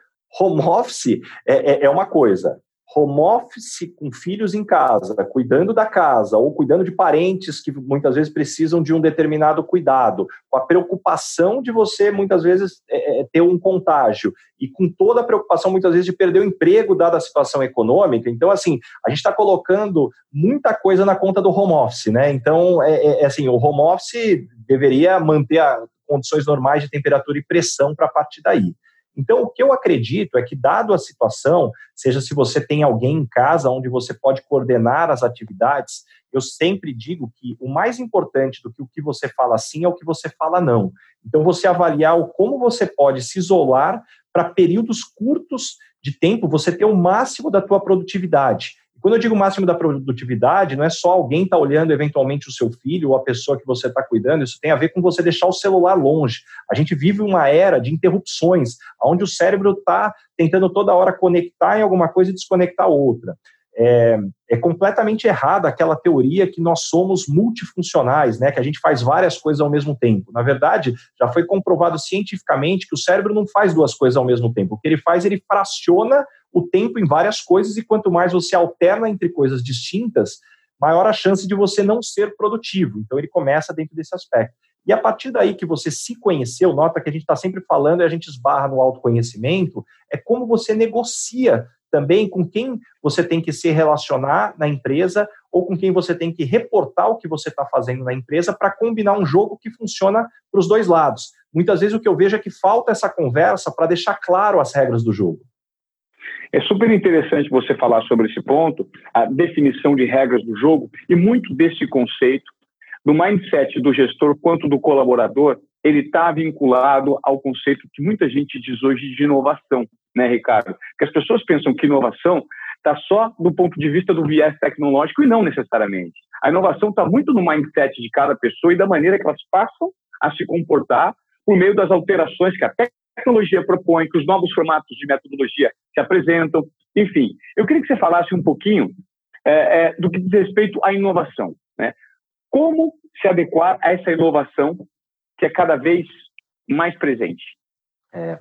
Home office é, é, é uma coisa, home office com filhos em casa, cuidando da casa ou cuidando de parentes que muitas vezes precisam de um determinado cuidado, com a preocupação de você muitas vezes é, é ter um contágio e com toda a preocupação muitas vezes de perder o emprego dada a situação econômica. Então, assim, a gente está colocando muita coisa na conta do home office, né? Então, é, é, é assim, o home office deveria manter a condições normais de temperatura e pressão para partir daí. Então, o que eu acredito é que, dado a situação, seja se você tem alguém em casa onde você pode coordenar as atividades, eu sempre digo que o mais importante do que o que você fala sim é o que você fala não. Então, você avaliar o como você pode se isolar para períodos curtos de tempo, você ter o máximo da tua produtividade. Quando eu digo máximo da produtividade, não é só alguém estar tá olhando eventualmente o seu filho ou a pessoa que você está cuidando, isso tem a ver com você deixar o celular longe. A gente vive uma era de interrupções, onde o cérebro está tentando toda hora conectar em alguma coisa e desconectar outra. É, é, completamente errada aquela teoria que nós somos multifuncionais, né, que a gente faz várias coisas ao mesmo tempo. Na verdade, já foi comprovado cientificamente que o cérebro não faz duas coisas ao mesmo tempo. O que ele faz, ele fraciona o tempo em várias coisas, e quanto mais você alterna entre coisas distintas, maior a chance de você não ser produtivo. Então, ele começa dentro desse aspecto. E a partir daí que você se conheceu, nota que a gente está sempre falando e a gente esbarra no autoconhecimento, é como você negocia também com quem você tem que se relacionar na empresa ou com quem você tem que reportar o que você está fazendo na empresa para combinar um jogo que funciona para os dois lados. Muitas vezes o que eu vejo é que falta essa conversa para deixar claro as regras do jogo. É super interessante você falar sobre esse ponto, a definição de regras do jogo e muito desse conceito do mindset do gestor quanto do colaborador, ele está vinculado ao conceito que muita gente diz hoje de inovação, né, Ricardo? Que as pessoas pensam que inovação está só do ponto de vista do viés tecnológico e não necessariamente. A inovação está muito no mindset de cada pessoa e da maneira que elas passam a se comportar por meio das alterações que a tecnologia propõe, que os novos formatos de metodologia se apresentam. Enfim, eu queria que você falasse um pouquinho é, é, do que diz respeito à inovação. Né? Como se adequar a essa inovação que é cada vez mais presente? É,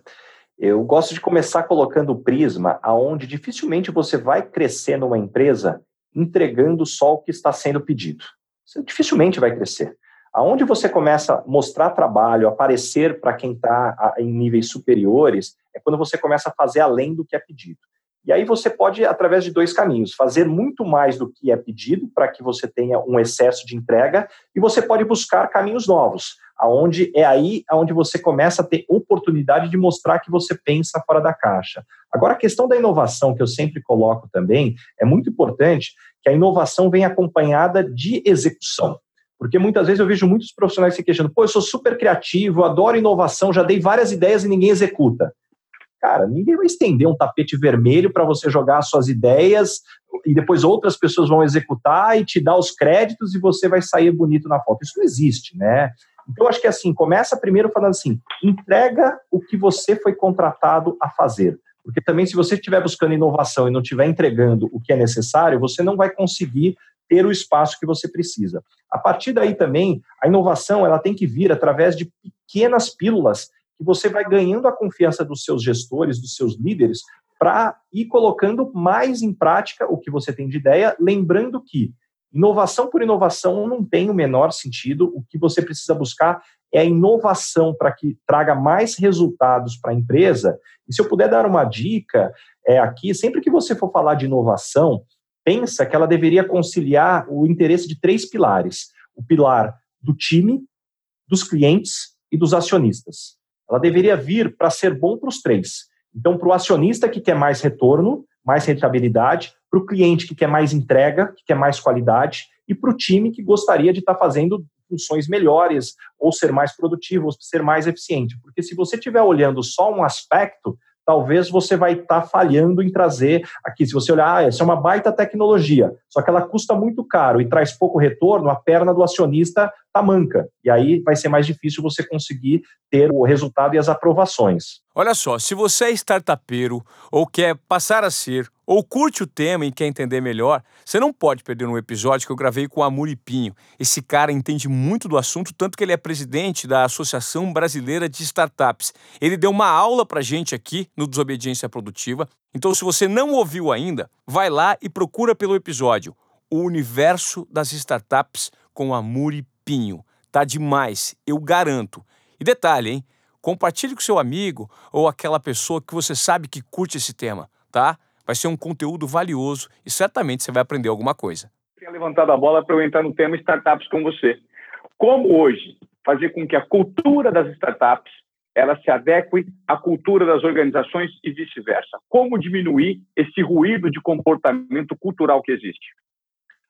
eu gosto de começar colocando o prisma aonde dificilmente você vai crescer numa empresa entregando só o que está sendo pedido. Você dificilmente vai crescer. Aonde você começa a mostrar trabalho, aparecer para quem está em níveis superiores, é quando você começa a fazer além do que é pedido. E aí você pode, através de dois caminhos, fazer muito mais do que é pedido para que você tenha um excesso de entrega, e você pode buscar caminhos novos, aonde é aí aonde você começa a ter oportunidade de mostrar que você pensa fora da caixa. Agora, a questão da inovação que eu sempre coloco também é muito importante que a inovação venha acompanhada de execução. Porque muitas vezes eu vejo muitos profissionais se queixando, pô, eu sou super criativo, adoro inovação, já dei várias ideias e ninguém executa. Cara, ninguém vai estender um tapete vermelho para você jogar as suas ideias e depois outras pessoas vão executar e te dar os créditos e você vai sair bonito na foto. Isso não existe, né? Então, acho que assim, começa primeiro falando assim, entrega o que você foi contratado a fazer. Porque também, se você estiver buscando inovação e não estiver entregando o que é necessário, você não vai conseguir ter o espaço que você precisa. A partir daí também, a inovação ela tem que vir através de pequenas pílulas que você vai ganhando a confiança dos seus gestores, dos seus líderes, para ir colocando mais em prática o que você tem de ideia, lembrando que inovação por inovação não tem o menor sentido, o que você precisa buscar é a inovação para que traga mais resultados para a empresa. E se eu puder dar uma dica é aqui, sempre que você for falar de inovação, pensa que ela deveria conciliar o interesse de três pilares: o pilar do time, dos clientes e dos acionistas. Ela deveria vir para ser bom para os três. Então, para o acionista que quer mais retorno, mais rentabilidade, para o cliente que quer mais entrega, que quer mais qualidade, e para o time que gostaria de estar tá fazendo funções melhores, ou ser mais produtivo, ou ser mais eficiente. Porque se você estiver olhando só um aspecto, talvez você vai estar tá falhando em trazer aqui. Se você olhar, ah, essa é uma baita tecnologia, só que ela custa muito caro e traz pouco retorno, a perna do acionista tá manca. E aí vai ser mais difícil você conseguir ter o resultado e as aprovações. Olha só, se você é startupeiro ou quer passar a ser ou curte o tema e quer entender melhor, você não pode perder um episódio que eu gravei com o Amuripinho. Esse cara entende muito do assunto, tanto que ele é presidente da Associação Brasileira de Startups. Ele deu uma aula pra gente aqui no Desobediência Produtiva. Então, se você não ouviu ainda, vai lá e procura pelo episódio O Universo das Startups com Amuripinho. Tá demais, eu garanto. E detalhe, hein? Compartilhe com seu amigo ou aquela pessoa que você sabe que curte esse tema, tá? Vai ser um conteúdo valioso e certamente você vai aprender alguma coisa. Tinha levantado a bola para eu entrar no tema startups com você. Como hoje fazer com que a cultura das startups ela se adeque à cultura das organizações e vice-versa? Como diminuir esse ruído de comportamento cultural que existe?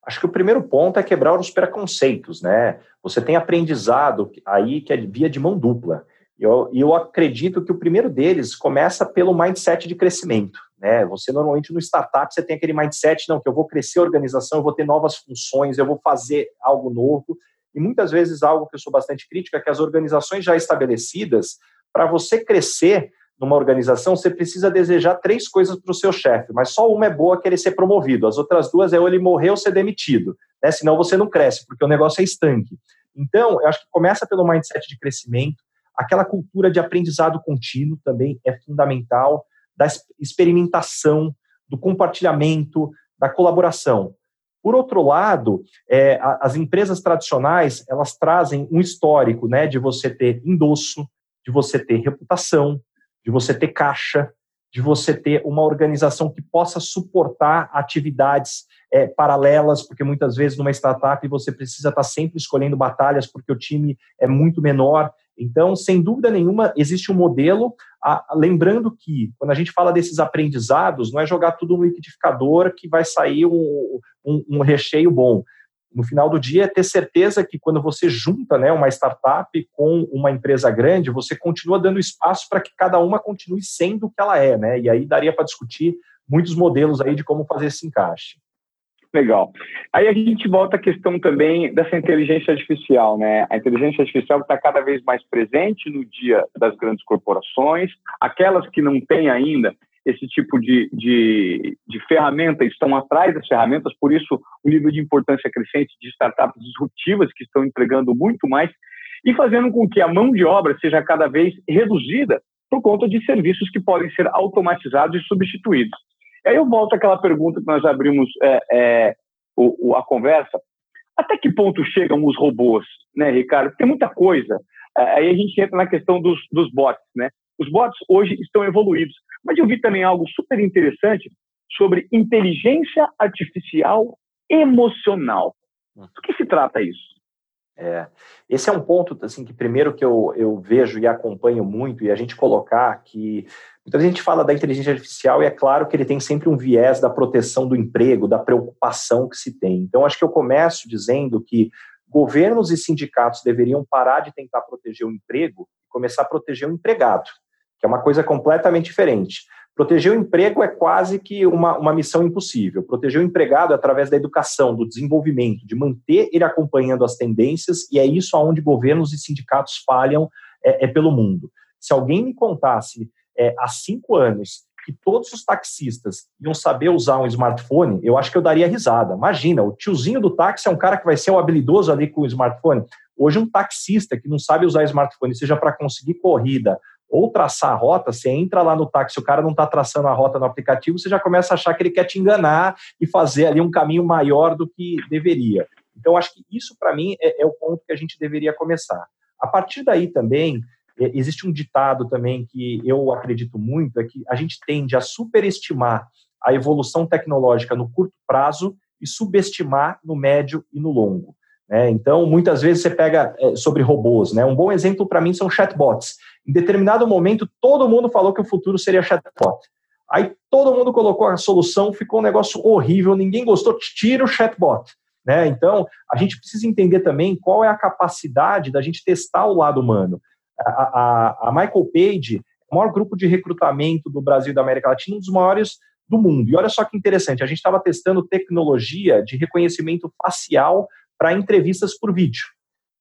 Acho que o primeiro ponto é quebrar os preconceitos, né? Você tem aprendizado aí que é via de mão dupla. E eu, eu acredito que o primeiro deles começa pelo mindset de crescimento. Né? Você normalmente no startup você tem aquele mindset, não, que eu vou crescer a organização, eu vou ter novas funções, eu vou fazer algo novo. E muitas vezes algo que eu sou bastante crítica é que as organizações já estabelecidas, para você crescer numa organização, você precisa desejar três coisas para o seu chefe, mas só uma é boa, que ele ser promovido. As outras duas é ou ele morrer ou ser demitido. Né? Senão você não cresce, porque o negócio é estanque. Então, eu acho que começa pelo mindset de crescimento, Aquela cultura de aprendizado contínuo também é fundamental, da experimentação, do compartilhamento, da colaboração. Por outro lado, é, as empresas tradicionais elas trazem um histórico, né, de você ter endosso, de você ter reputação, de você ter caixa, de você ter uma organização que possa suportar atividades é, paralelas, porque muitas vezes numa startup você precisa estar sempre escolhendo batalhas porque o time é muito menor. Então, sem dúvida nenhuma, existe um modelo. A, lembrando que, quando a gente fala desses aprendizados, não é jogar tudo no liquidificador que vai sair um, um, um recheio bom. No final do dia, é ter certeza que quando você junta né, uma startup com uma empresa grande, você continua dando espaço para que cada uma continue sendo o que ela é. Né? E aí daria para discutir muitos modelos aí de como fazer esse encaixe. Legal. Aí a gente volta à questão também dessa inteligência artificial, né? A inteligência artificial está cada vez mais presente no dia das grandes corporações, aquelas que não têm ainda esse tipo de, de, de ferramenta estão atrás das ferramentas, por isso o nível de importância crescente de startups disruptivas que estão entregando muito mais e fazendo com que a mão de obra seja cada vez reduzida por conta de serviços que podem ser automatizados e substituídos. Aí eu volto àquela pergunta que nós abrimos é, é, o, o, a conversa. Até que ponto chegam os robôs, né, Ricardo? Tem muita coisa. É, aí a gente entra na questão dos, dos bots, né? Os bots hoje estão evoluídos. Mas eu vi também algo super interessante sobre inteligência artificial emocional. Do que se trata isso? É, esse é um ponto assim que primeiro que eu, eu vejo e acompanho muito e a gente colocar que muita gente fala da inteligência artificial e é claro que ele tem sempre um viés da proteção do emprego, da preocupação que se tem. Então acho que eu começo dizendo que governos e sindicatos deveriam parar de tentar proteger o emprego e começar a proteger o empregado, que é uma coisa completamente diferente. Proteger o emprego é quase que uma, uma missão impossível. Proteger o empregado é através da educação, do desenvolvimento, de manter ele acompanhando as tendências, e é isso aonde governos e sindicatos falham é, é pelo mundo. Se alguém me contasse é, há cinco anos que todos os taxistas iam saber usar um smartphone, eu acho que eu daria risada. Imagina, o tiozinho do táxi é um cara que vai ser o habilidoso ali com o smartphone. Hoje, um taxista que não sabe usar smartphone, seja para conseguir corrida ou traçar a rota, você entra lá no táxi, o cara não está traçando a rota no aplicativo, você já começa a achar que ele quer te enganar e fazer ali um caminho maior do que deveria. Então, acho que isso, para mim, é, é, o ponto que a gente deveria começar. A partir daí também, é, existe um ditado também que eu acredito muito, é que a gente tende a superestimar a evolução tecnológica no curto prazo e subestimar no médio e no longo. Né? Então, muitas vezes você pega é, sobre robôs. Né? Um bom exemplo para mim são chatbots. Em determinado momento, todo mundo falou que o futuro seria chatbot. Aí todo mundo colocou a solução, ficou um negócio horrível, ninguém gostou, tira o chatbot. Né? Então, a gente precisa entender também qual é a capacidade da gente testar o lado humano. A, a, a Michael Page o maior grupo de recrutamento do Brasil e da América Latina, um dos maiores do mundo. E olha só que interessante, a gente estava testando tecnologia de reconhecimento facial para entrevistas por vídeo.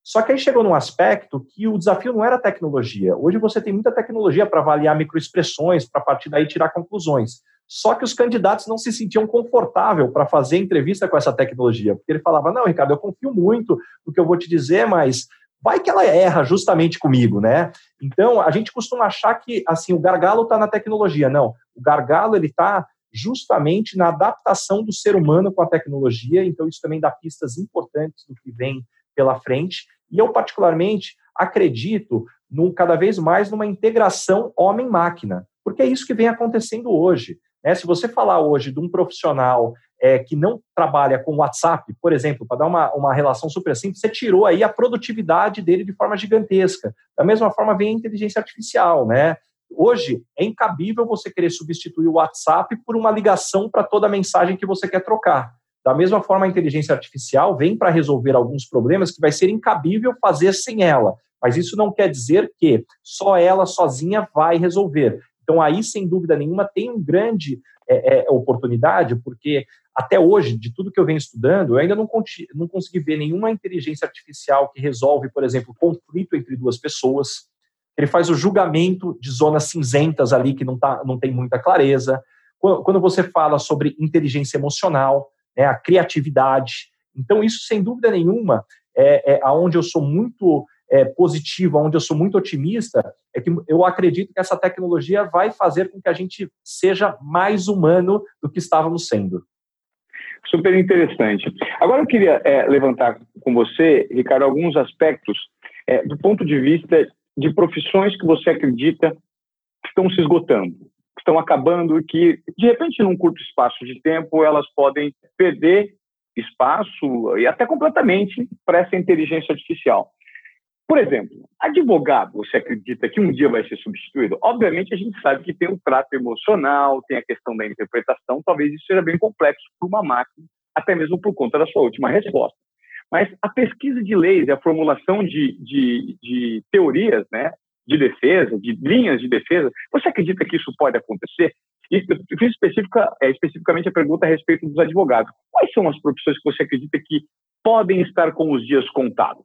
Só que aí chegou num aspecto que o desafio não era tecnologia. Hoje você tem muita tecnologia para avaliar microexpressões, para partir daí tirar conclusões. Só que os candidatos não se sentiam confortável para fazer entrevista com essa tecnologia, porque ele falava: "Não, Ricardo, eu confio muito no que eu vou te dizer, mas vai que ela erra justamente comigo, né?" Então, a gente costuma achar que assim, o gargalo está na tecnologia. Não, o gargalo ele está justamente na adaptação do ser humano com a tecnologia. Então, isso também dá pistas importantes do que vem pela frente. E eu, particularmente, acredito num, cada vez mais numa integração homem-máquina, porque é isso que vem acontecendo hoje. Né? Se você falar hoje de um profissional é, que não trabalha com WhatsApp, por exemplo, para dar uma, uma relação super simples, você tirou aí a produtividade dele de forma gigantesca. Da mesma forma vem a inteligência artificial, né? Hoje é incabível você querer substituir o WhatsApp por uma ligação para toda a mensagem que você quer trocar. Da mesma forma, a inteligência artificial vem para resolver alguns problemas que vai ser incabível fazer sem ela. Mas isso não quer dizer que só ela sozinha vai resolver. Então, aí, sem dúvida nenhuma, tem uma grande é, é, oportunidade, porque até hoje, de tudo que eu venho estudando, eu ainda não, não consegui ver nenhuma inteligência artificial que resolve, por exemplo, conflito entre duas pessoas. Ele faz o julgamento de zonas cinzentas ali que não, tá, não tem muita clareza. Quando você fala sobre inteligência emocional, né, a criatividade. Então, isso, sem dúvida nenhuma, é, é aonde eu sou muito é, positivo, onde eu sou muito otimista, é que eu acredito que essa tecnologia vai fazer com que a gente seja mais humano do que estávamos sendo. Super interessante. Agora eu queria é, levantar com você, Ricardo, alguns aspectos é, do ponto de vista de profissões que você acredita que estão se esgotando, que estão acabando e que, de repente, num curto espaço de tempo, elas podem perder espaço e até completamente para essa inteligência artificial. Por exemplo, advogado, você acredita que um dia vai ser substituído? Obviamente, a gente sabe que tem o um trato emocional, tem a questão da interpretação, talvez isso seja bem complexo para uma máquina, até mesmo por conta da sua última resposta. Mas a pesquisa de leis e a formulação de, de, de teorias né, de defesa, de linhas de defesa, você acredita que isso pode acontecer? E fiz é, especificamente a pergunta a respeito dos advogados. Quais são as profissões que você acredita que podem estar com os dias contados?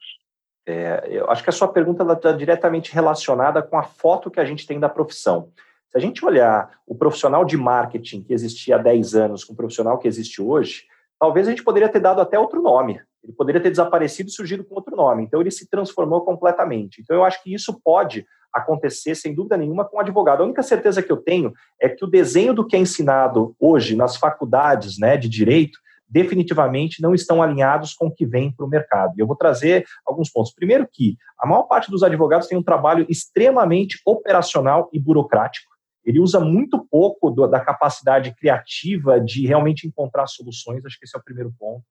É, eu acho que a sua pergunta está diretamente relacionada com a foto que a gente tem da profissão. Se a gente olhar o profissional de marketing que existia há 10 anos com o profissional que existe hoje, talvez a gente poderia ter dado até outro nome. Ele poderia ter desaparecido e surgido com outro nome. Então, ele se transformou completamente. Então, eu acho que isso pode acontecer, sem dúvida nenhuma, com o advogado. A única certeza que eu tenho é que o desenho do que é ensinado hoje nas faculdades né, de direito definitivamente não estão alinhados com o que vem para o mercado. E eu vou trazer alguns pontos. Primeiro que a maior parte dos advogados tem um trabalho extremamente operacional e burocrático. Ele usa muito pouco do, da capacidade criativa de realmente encontrar soluções. Acho que esse é o primeiro ponto.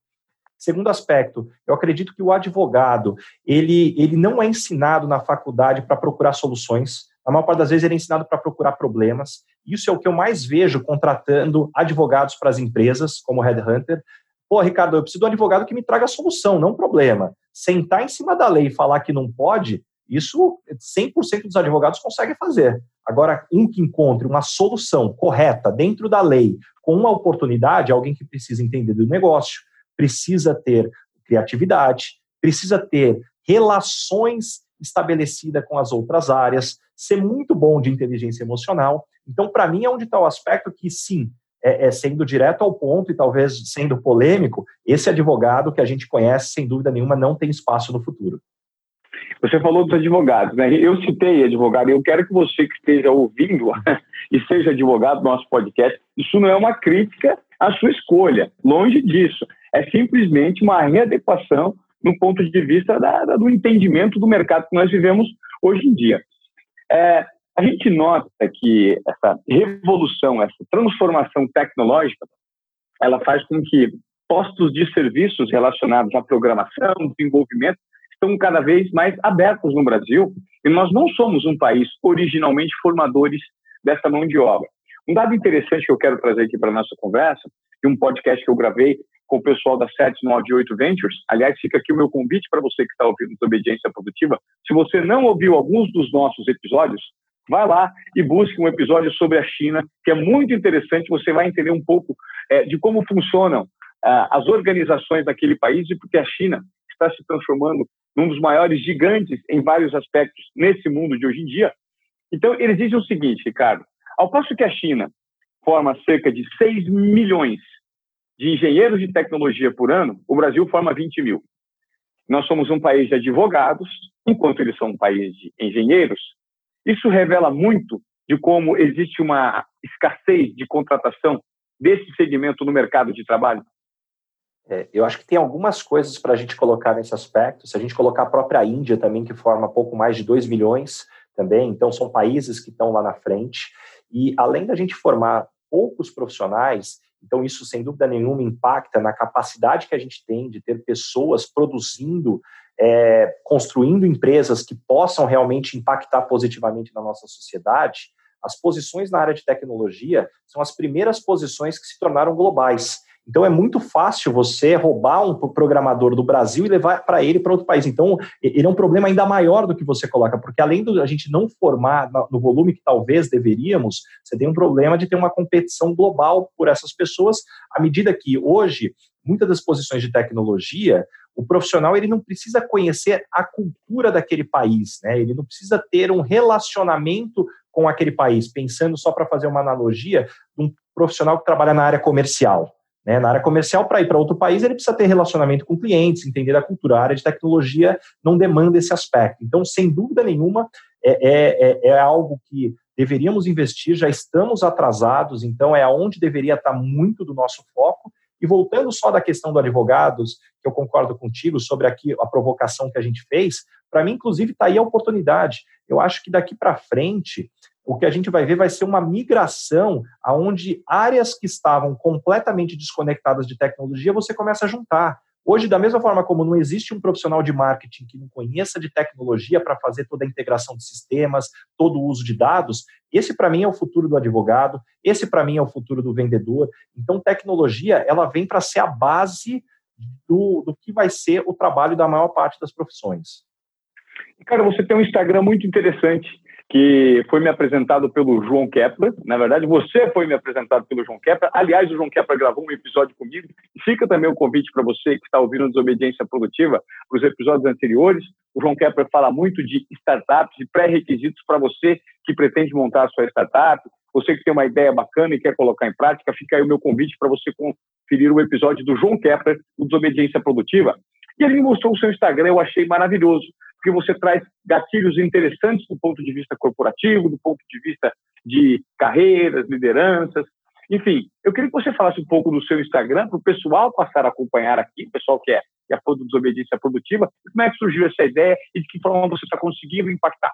Segundo aspecto, eu acredito que o advogado ele, ele não é ensinado na faculdade para procurar soluções. A maior parte das vezes ele é ensinado para procurar problemas. Isso é o que eu mais vejo contratando advogados para as empresas, como Headhunter. Pô, Ricardo, eu preciso de um advogado que me traga solução, não problema. Sentar em cima da lei e falar que não pode, isso 100% dos advogados conseguem fazer. Agora, um que encontre uma solução correta dentro da lei, com uma oportunidade, alguém que precisa entender do negócio, precisa ter criatividade, precisa ter relações estabelecidas com as outras áreas, ser muito bom de inteligência emocional. Então, para mim, é onde está o aspecto que, sim, é, é, sendo direto ao ponto e talvez sendo polêmico, esse advogado que a gente conhece, sem dúvida nenhuma, não tem espaço no futuro. Você falou dos advogados, né? Eu citei advogado, e eu quero que você que esteja ouvindo e seja advogado do nosso podcast, isso não é uma crítica à sua escolha, longe disso. É simplesmente uma readequação no ponto de vista da, da, do entendimento do mercado que nós vivemos hoje em dia. É, a gente nota que essa revolução, essa transformação tecnológica, ela faz com que postos de serviços relacionados à programação, desenvolvimento, estão cada vez mais abertos no Brasil e nós não somos um país originalmente formadores dessa mão de obra. Um dado interessante que eu quero trazer aqui para a nossa conversa, de um podcast que eu gravei com o pessoal da 798 Ventures, aliás, fica aqui o meu convite para você que está ouvindo Obediência Produtiva, se você não ouviu alguns dos nossos episódios, vai lá e busque um episódio sobre a China, que é muito interessante. Você vai entender um pouco é, de como funcionam ah, as organizações daquele país e porque a China está se transformando num dos maiores gigantes em vários aspectos nesse mundo de hoje em dia. Então, eles dizem o seguinte, Ricardo: ao passo que a China forma cerca de 6 milhões de engenheiros de tecnologia por ano, o Brasil forma 20 mil. Nós somos um país de advogados, enquanto eles são um país de engenheiros. Isso revela muito de como existe uma escassez de contratação desse segmento no mercado de trabalho. É, eu acho que tem algumas coisas para a gente colocar nesse aspecto. Se a gente colocar a própria Índia também, que forma pouco mais de 2 milhões também, então são países que estão lá na frente. E além da gente formar poucos profissionais, então, isso, sem dúvida nenhuma, impacta na capacidade que a gente tem de ter pessoas produzindo, é, construindo empresas que possam realmente impactar positivamente na nossa sociedade. As posições na área de tecnologia são as primeiras posições que se tornaram globais. Então é muito fácil você roubar um programador do Brasil e levar para ele para outro país. Então ele é um problema ainda maior do que você coloca, porque além de a gente não formar no volume que talvez deveríamos, você tem um problema de ter uma competição global por essas pessoas, à medida que hoje muitas das posições de tecnologia o profissional ele não precisa conhecer a cultura daquele país, né? Ele não precisa ter um relacionamento com aquele país. Pensando só para fazer uma analogia, um profissional que trabalha na área comercial. Né? Na área comercial, para ir para outro país, ele precisa ter relacionamento com clientes, entender a cultura. A área de tecnologia não demanda esse aspecto. Então, sem dúvida nenhuma, é, é, é, é algo que deveríamos investir, já estamos atrasados, então é aonde deveria estar muito do nosso foco. E voltando só da questão do advogados, que eu concordo contigo sobre aqui a provocação que a gente fez, para mim, inclusive, está aí a oportunidade. Eu acho que daqui para frente, o que a gente vai ver vai ser uma migração aonde áreas que estavam completamente desconectadas de tecnologia você começa a juntar. Hoje, da mesma forma como não existe um profissional de marketing que não conheça de tecnologia para fazer toda a integração de sistemas, todo o uso de dados, esse para mim é o futuro do advogado, esse para mim é o futuro do vendedor. Então, tecnologia, ela vem para ser a base do, do que vai ser o trabalho da maior parte das profissões. Cara, você tem um Instagram muito interessante que foi me apresentado pelo João Kepler. Na verdade, você foi me apresentado pelo João Kepler. Aliás, o João Kepler gravou um episódio comigo. Fica também o convite para você que está ouvindo Desobediência Produtiva, para os episódios anteriores. O João Kepler fala muito de startups e pré-requisitos para você que pretende montar a sua startup. Você que tem uma ideia bacana e quer colocar em prática, fica aí o meu convite para você conferir o episódio do João Kepler, do Desobediência Produtiva. E ele me mostrou o seu Instagram, eu achei maravilhoso porque você traz gatilhos interessantes do ponto de vista corporativo, do ponto de vista de carreiras, lideranças. Enfim, eu queria que você falasse um pouco do seu Instagram para o pessoal passar a acompanhar aqui, o pessoal que é, que é Desobediência Produtiva, como é que surgiu essa ideia e de que forma você está conseguindo impactar.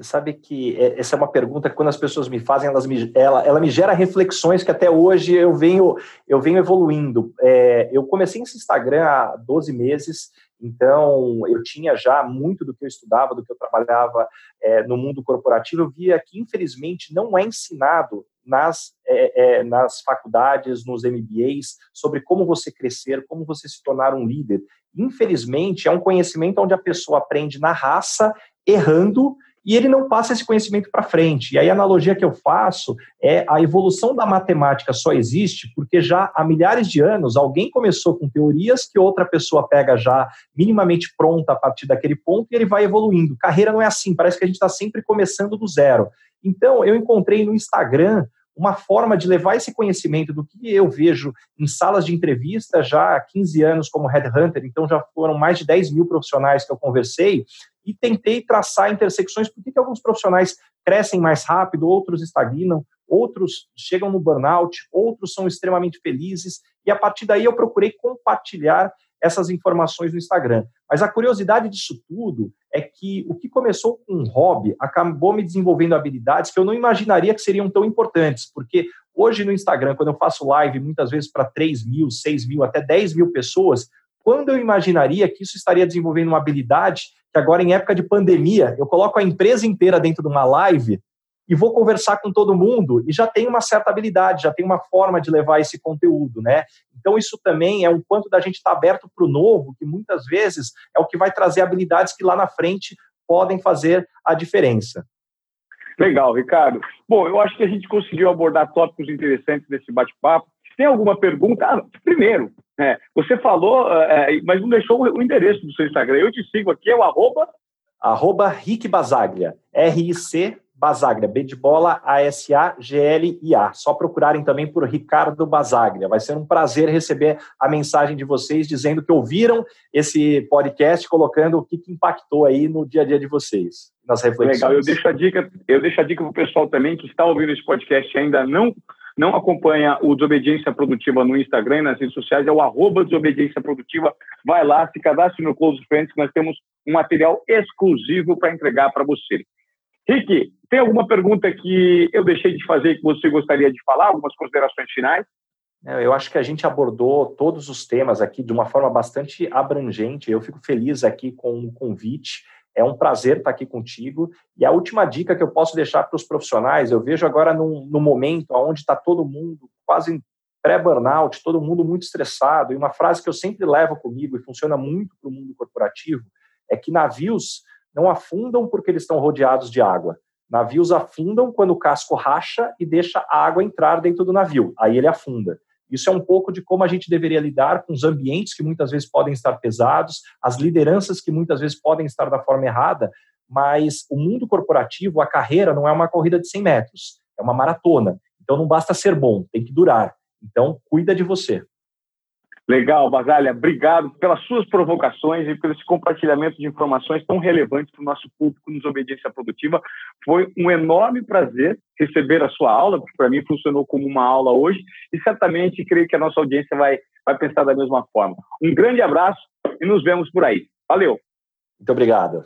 Você sabe que é, essa é uma pergunta que quando as pessoas me fazem, elas me, ela, ela me gera reflexões que até hoje eu venho, eu venho evoluindo. É, eu comecei esse Instagram há 12 meses então, eu tinha já muito do que eu estudava, do que eu trabalhava é, no mundo corporativo, eu via que, infelizmente, não é ensinado nas, é, é, nas faculdades, nos MBAs, sobre como você crescer, como você se tornar um líder. Infelizmente, é um conhecimento onde a pessoa aprende na raça, errando, e ele não passa esse conhecimento para frente. E aí a analogia que eu faço é a evolução da matemática só existe porque já há milhares de anos alguém começou com teorias que outra pessoa pega já minimamente pronta a partir daquele ponto e ele vai evoluindo. Carreira não é assim, parece que a gente está sempre começando do zero. Então eu encontrei no Instagram uma forma de levar esse conhecimento do que eu vejo em salas de entrevista já há 15 anos como headhunter, então já foram mais de 10 mil profissionais que eu conversei, e tentei traçar intersecções, por que alguns profissionais crescem mais rápido, outros estagnam, outros chegam no burnout, outros são extremamente felizes, e a partir daí eu procurei compartilhar essas informações no Instagram. Mas a curiosidade disso tudo é que o que começou com um hobby acabou me desenvolvendo habilidades que eu não imaginaria que seriam tão importantes, porque hoje no Instagram, quando eu faço live, muitas vezes para 3 mil, 6 mil, até 10 mil pessoas, quando eu imaginaria que isso estaria desenvolvendo uma habilidade que agora, em época de pandemia, eu coloco a empresa inteira dentro de uma live e vou conversar com todo mundo e já tem uma certa habilidade, já tem uma forma de levar esse conteúdo, né? Então, isso também é um quanto da gente estar tá aberto para o novo, que muitas vezes é o que vai trazer habilidades que lá na frente podem fazer a diferença. Legal, Ricardo. Bom, eu acho que a gente conseguiu abordar tópicos interessantes desse bate-papo. Tem alguma pergunta? Ah, primeiro, é, você falou, é, mas não deixou o endereço do seu Instagram. Eu te sigo aqui, é o arroba... Arroba Rick Basaglia, R-I-C Basaglia, B de bola, A-S-A-G-L-I-A. Só procurarem também por Ricardo Basaglia. Vai ser um prazer receber a mensagem de vocês dizendo que ouviram esse podcast, colocando o que, que impactou aí no dia a dia de vocês, nas reflexões. Legal, eu deixo a dica, eu deixo a dica para o pessoal também que está ouvindo esse podcast e ainda não não acompanha o Desobediência Produtiva no Instagram e nas redes sociais, é o arroba Desobediência Produtiva. Vai lá, se cadastre no Close Friends, que nós temos um material exclusivo para entregar para você. Rick, tem alguma pergunta que eu deixei de fazer que você gostaria de falar? Algumas considerações finais? É, eu acho que a gente abordou todos os temas aqui de uma forma bastante abrangente. Eu fico feliz aqui com o convite. É um prazer estar aqui contigo. E a última dica que eu posso deixar para os profissionais, eu vejo agora no, no momento onde está todo mundo quase pré-burnout, todo mundo muito estressado, e uma frase que eu sempre levo comigo e funciona muito para o mundo corporativo é que navios não afundam porque eles estão rodeados de água. Navios afundam quando o casco racha e deixa a água entrar dentro do navio. Aí ele afunda. Isso é um pouco de como a gente deveria lidar com os ambientes que muitas vezes podem estar pesados, as lideranças que muitas vezes podem estar da forma errada, mas o mundo corporativo, a carreira não é uma corrida de 100 metros, é uma maratona. Então não basta ser bom, tem que durar. Então cuida de você. Legal, Basália. Obrigado pelas suas provocações e pelo esse compartilhamento de informações tão relevantes para o nosso público nos Obediência Produtiva. Foi um enorme prazer receber a sua aula, porque para mim funcionou como uma aula hoje e certamente creio que a nossa audiência vai, vai pensar da mesma forma. Um grande abraço e nos vemos por aí. Valeu! Muito obrigado.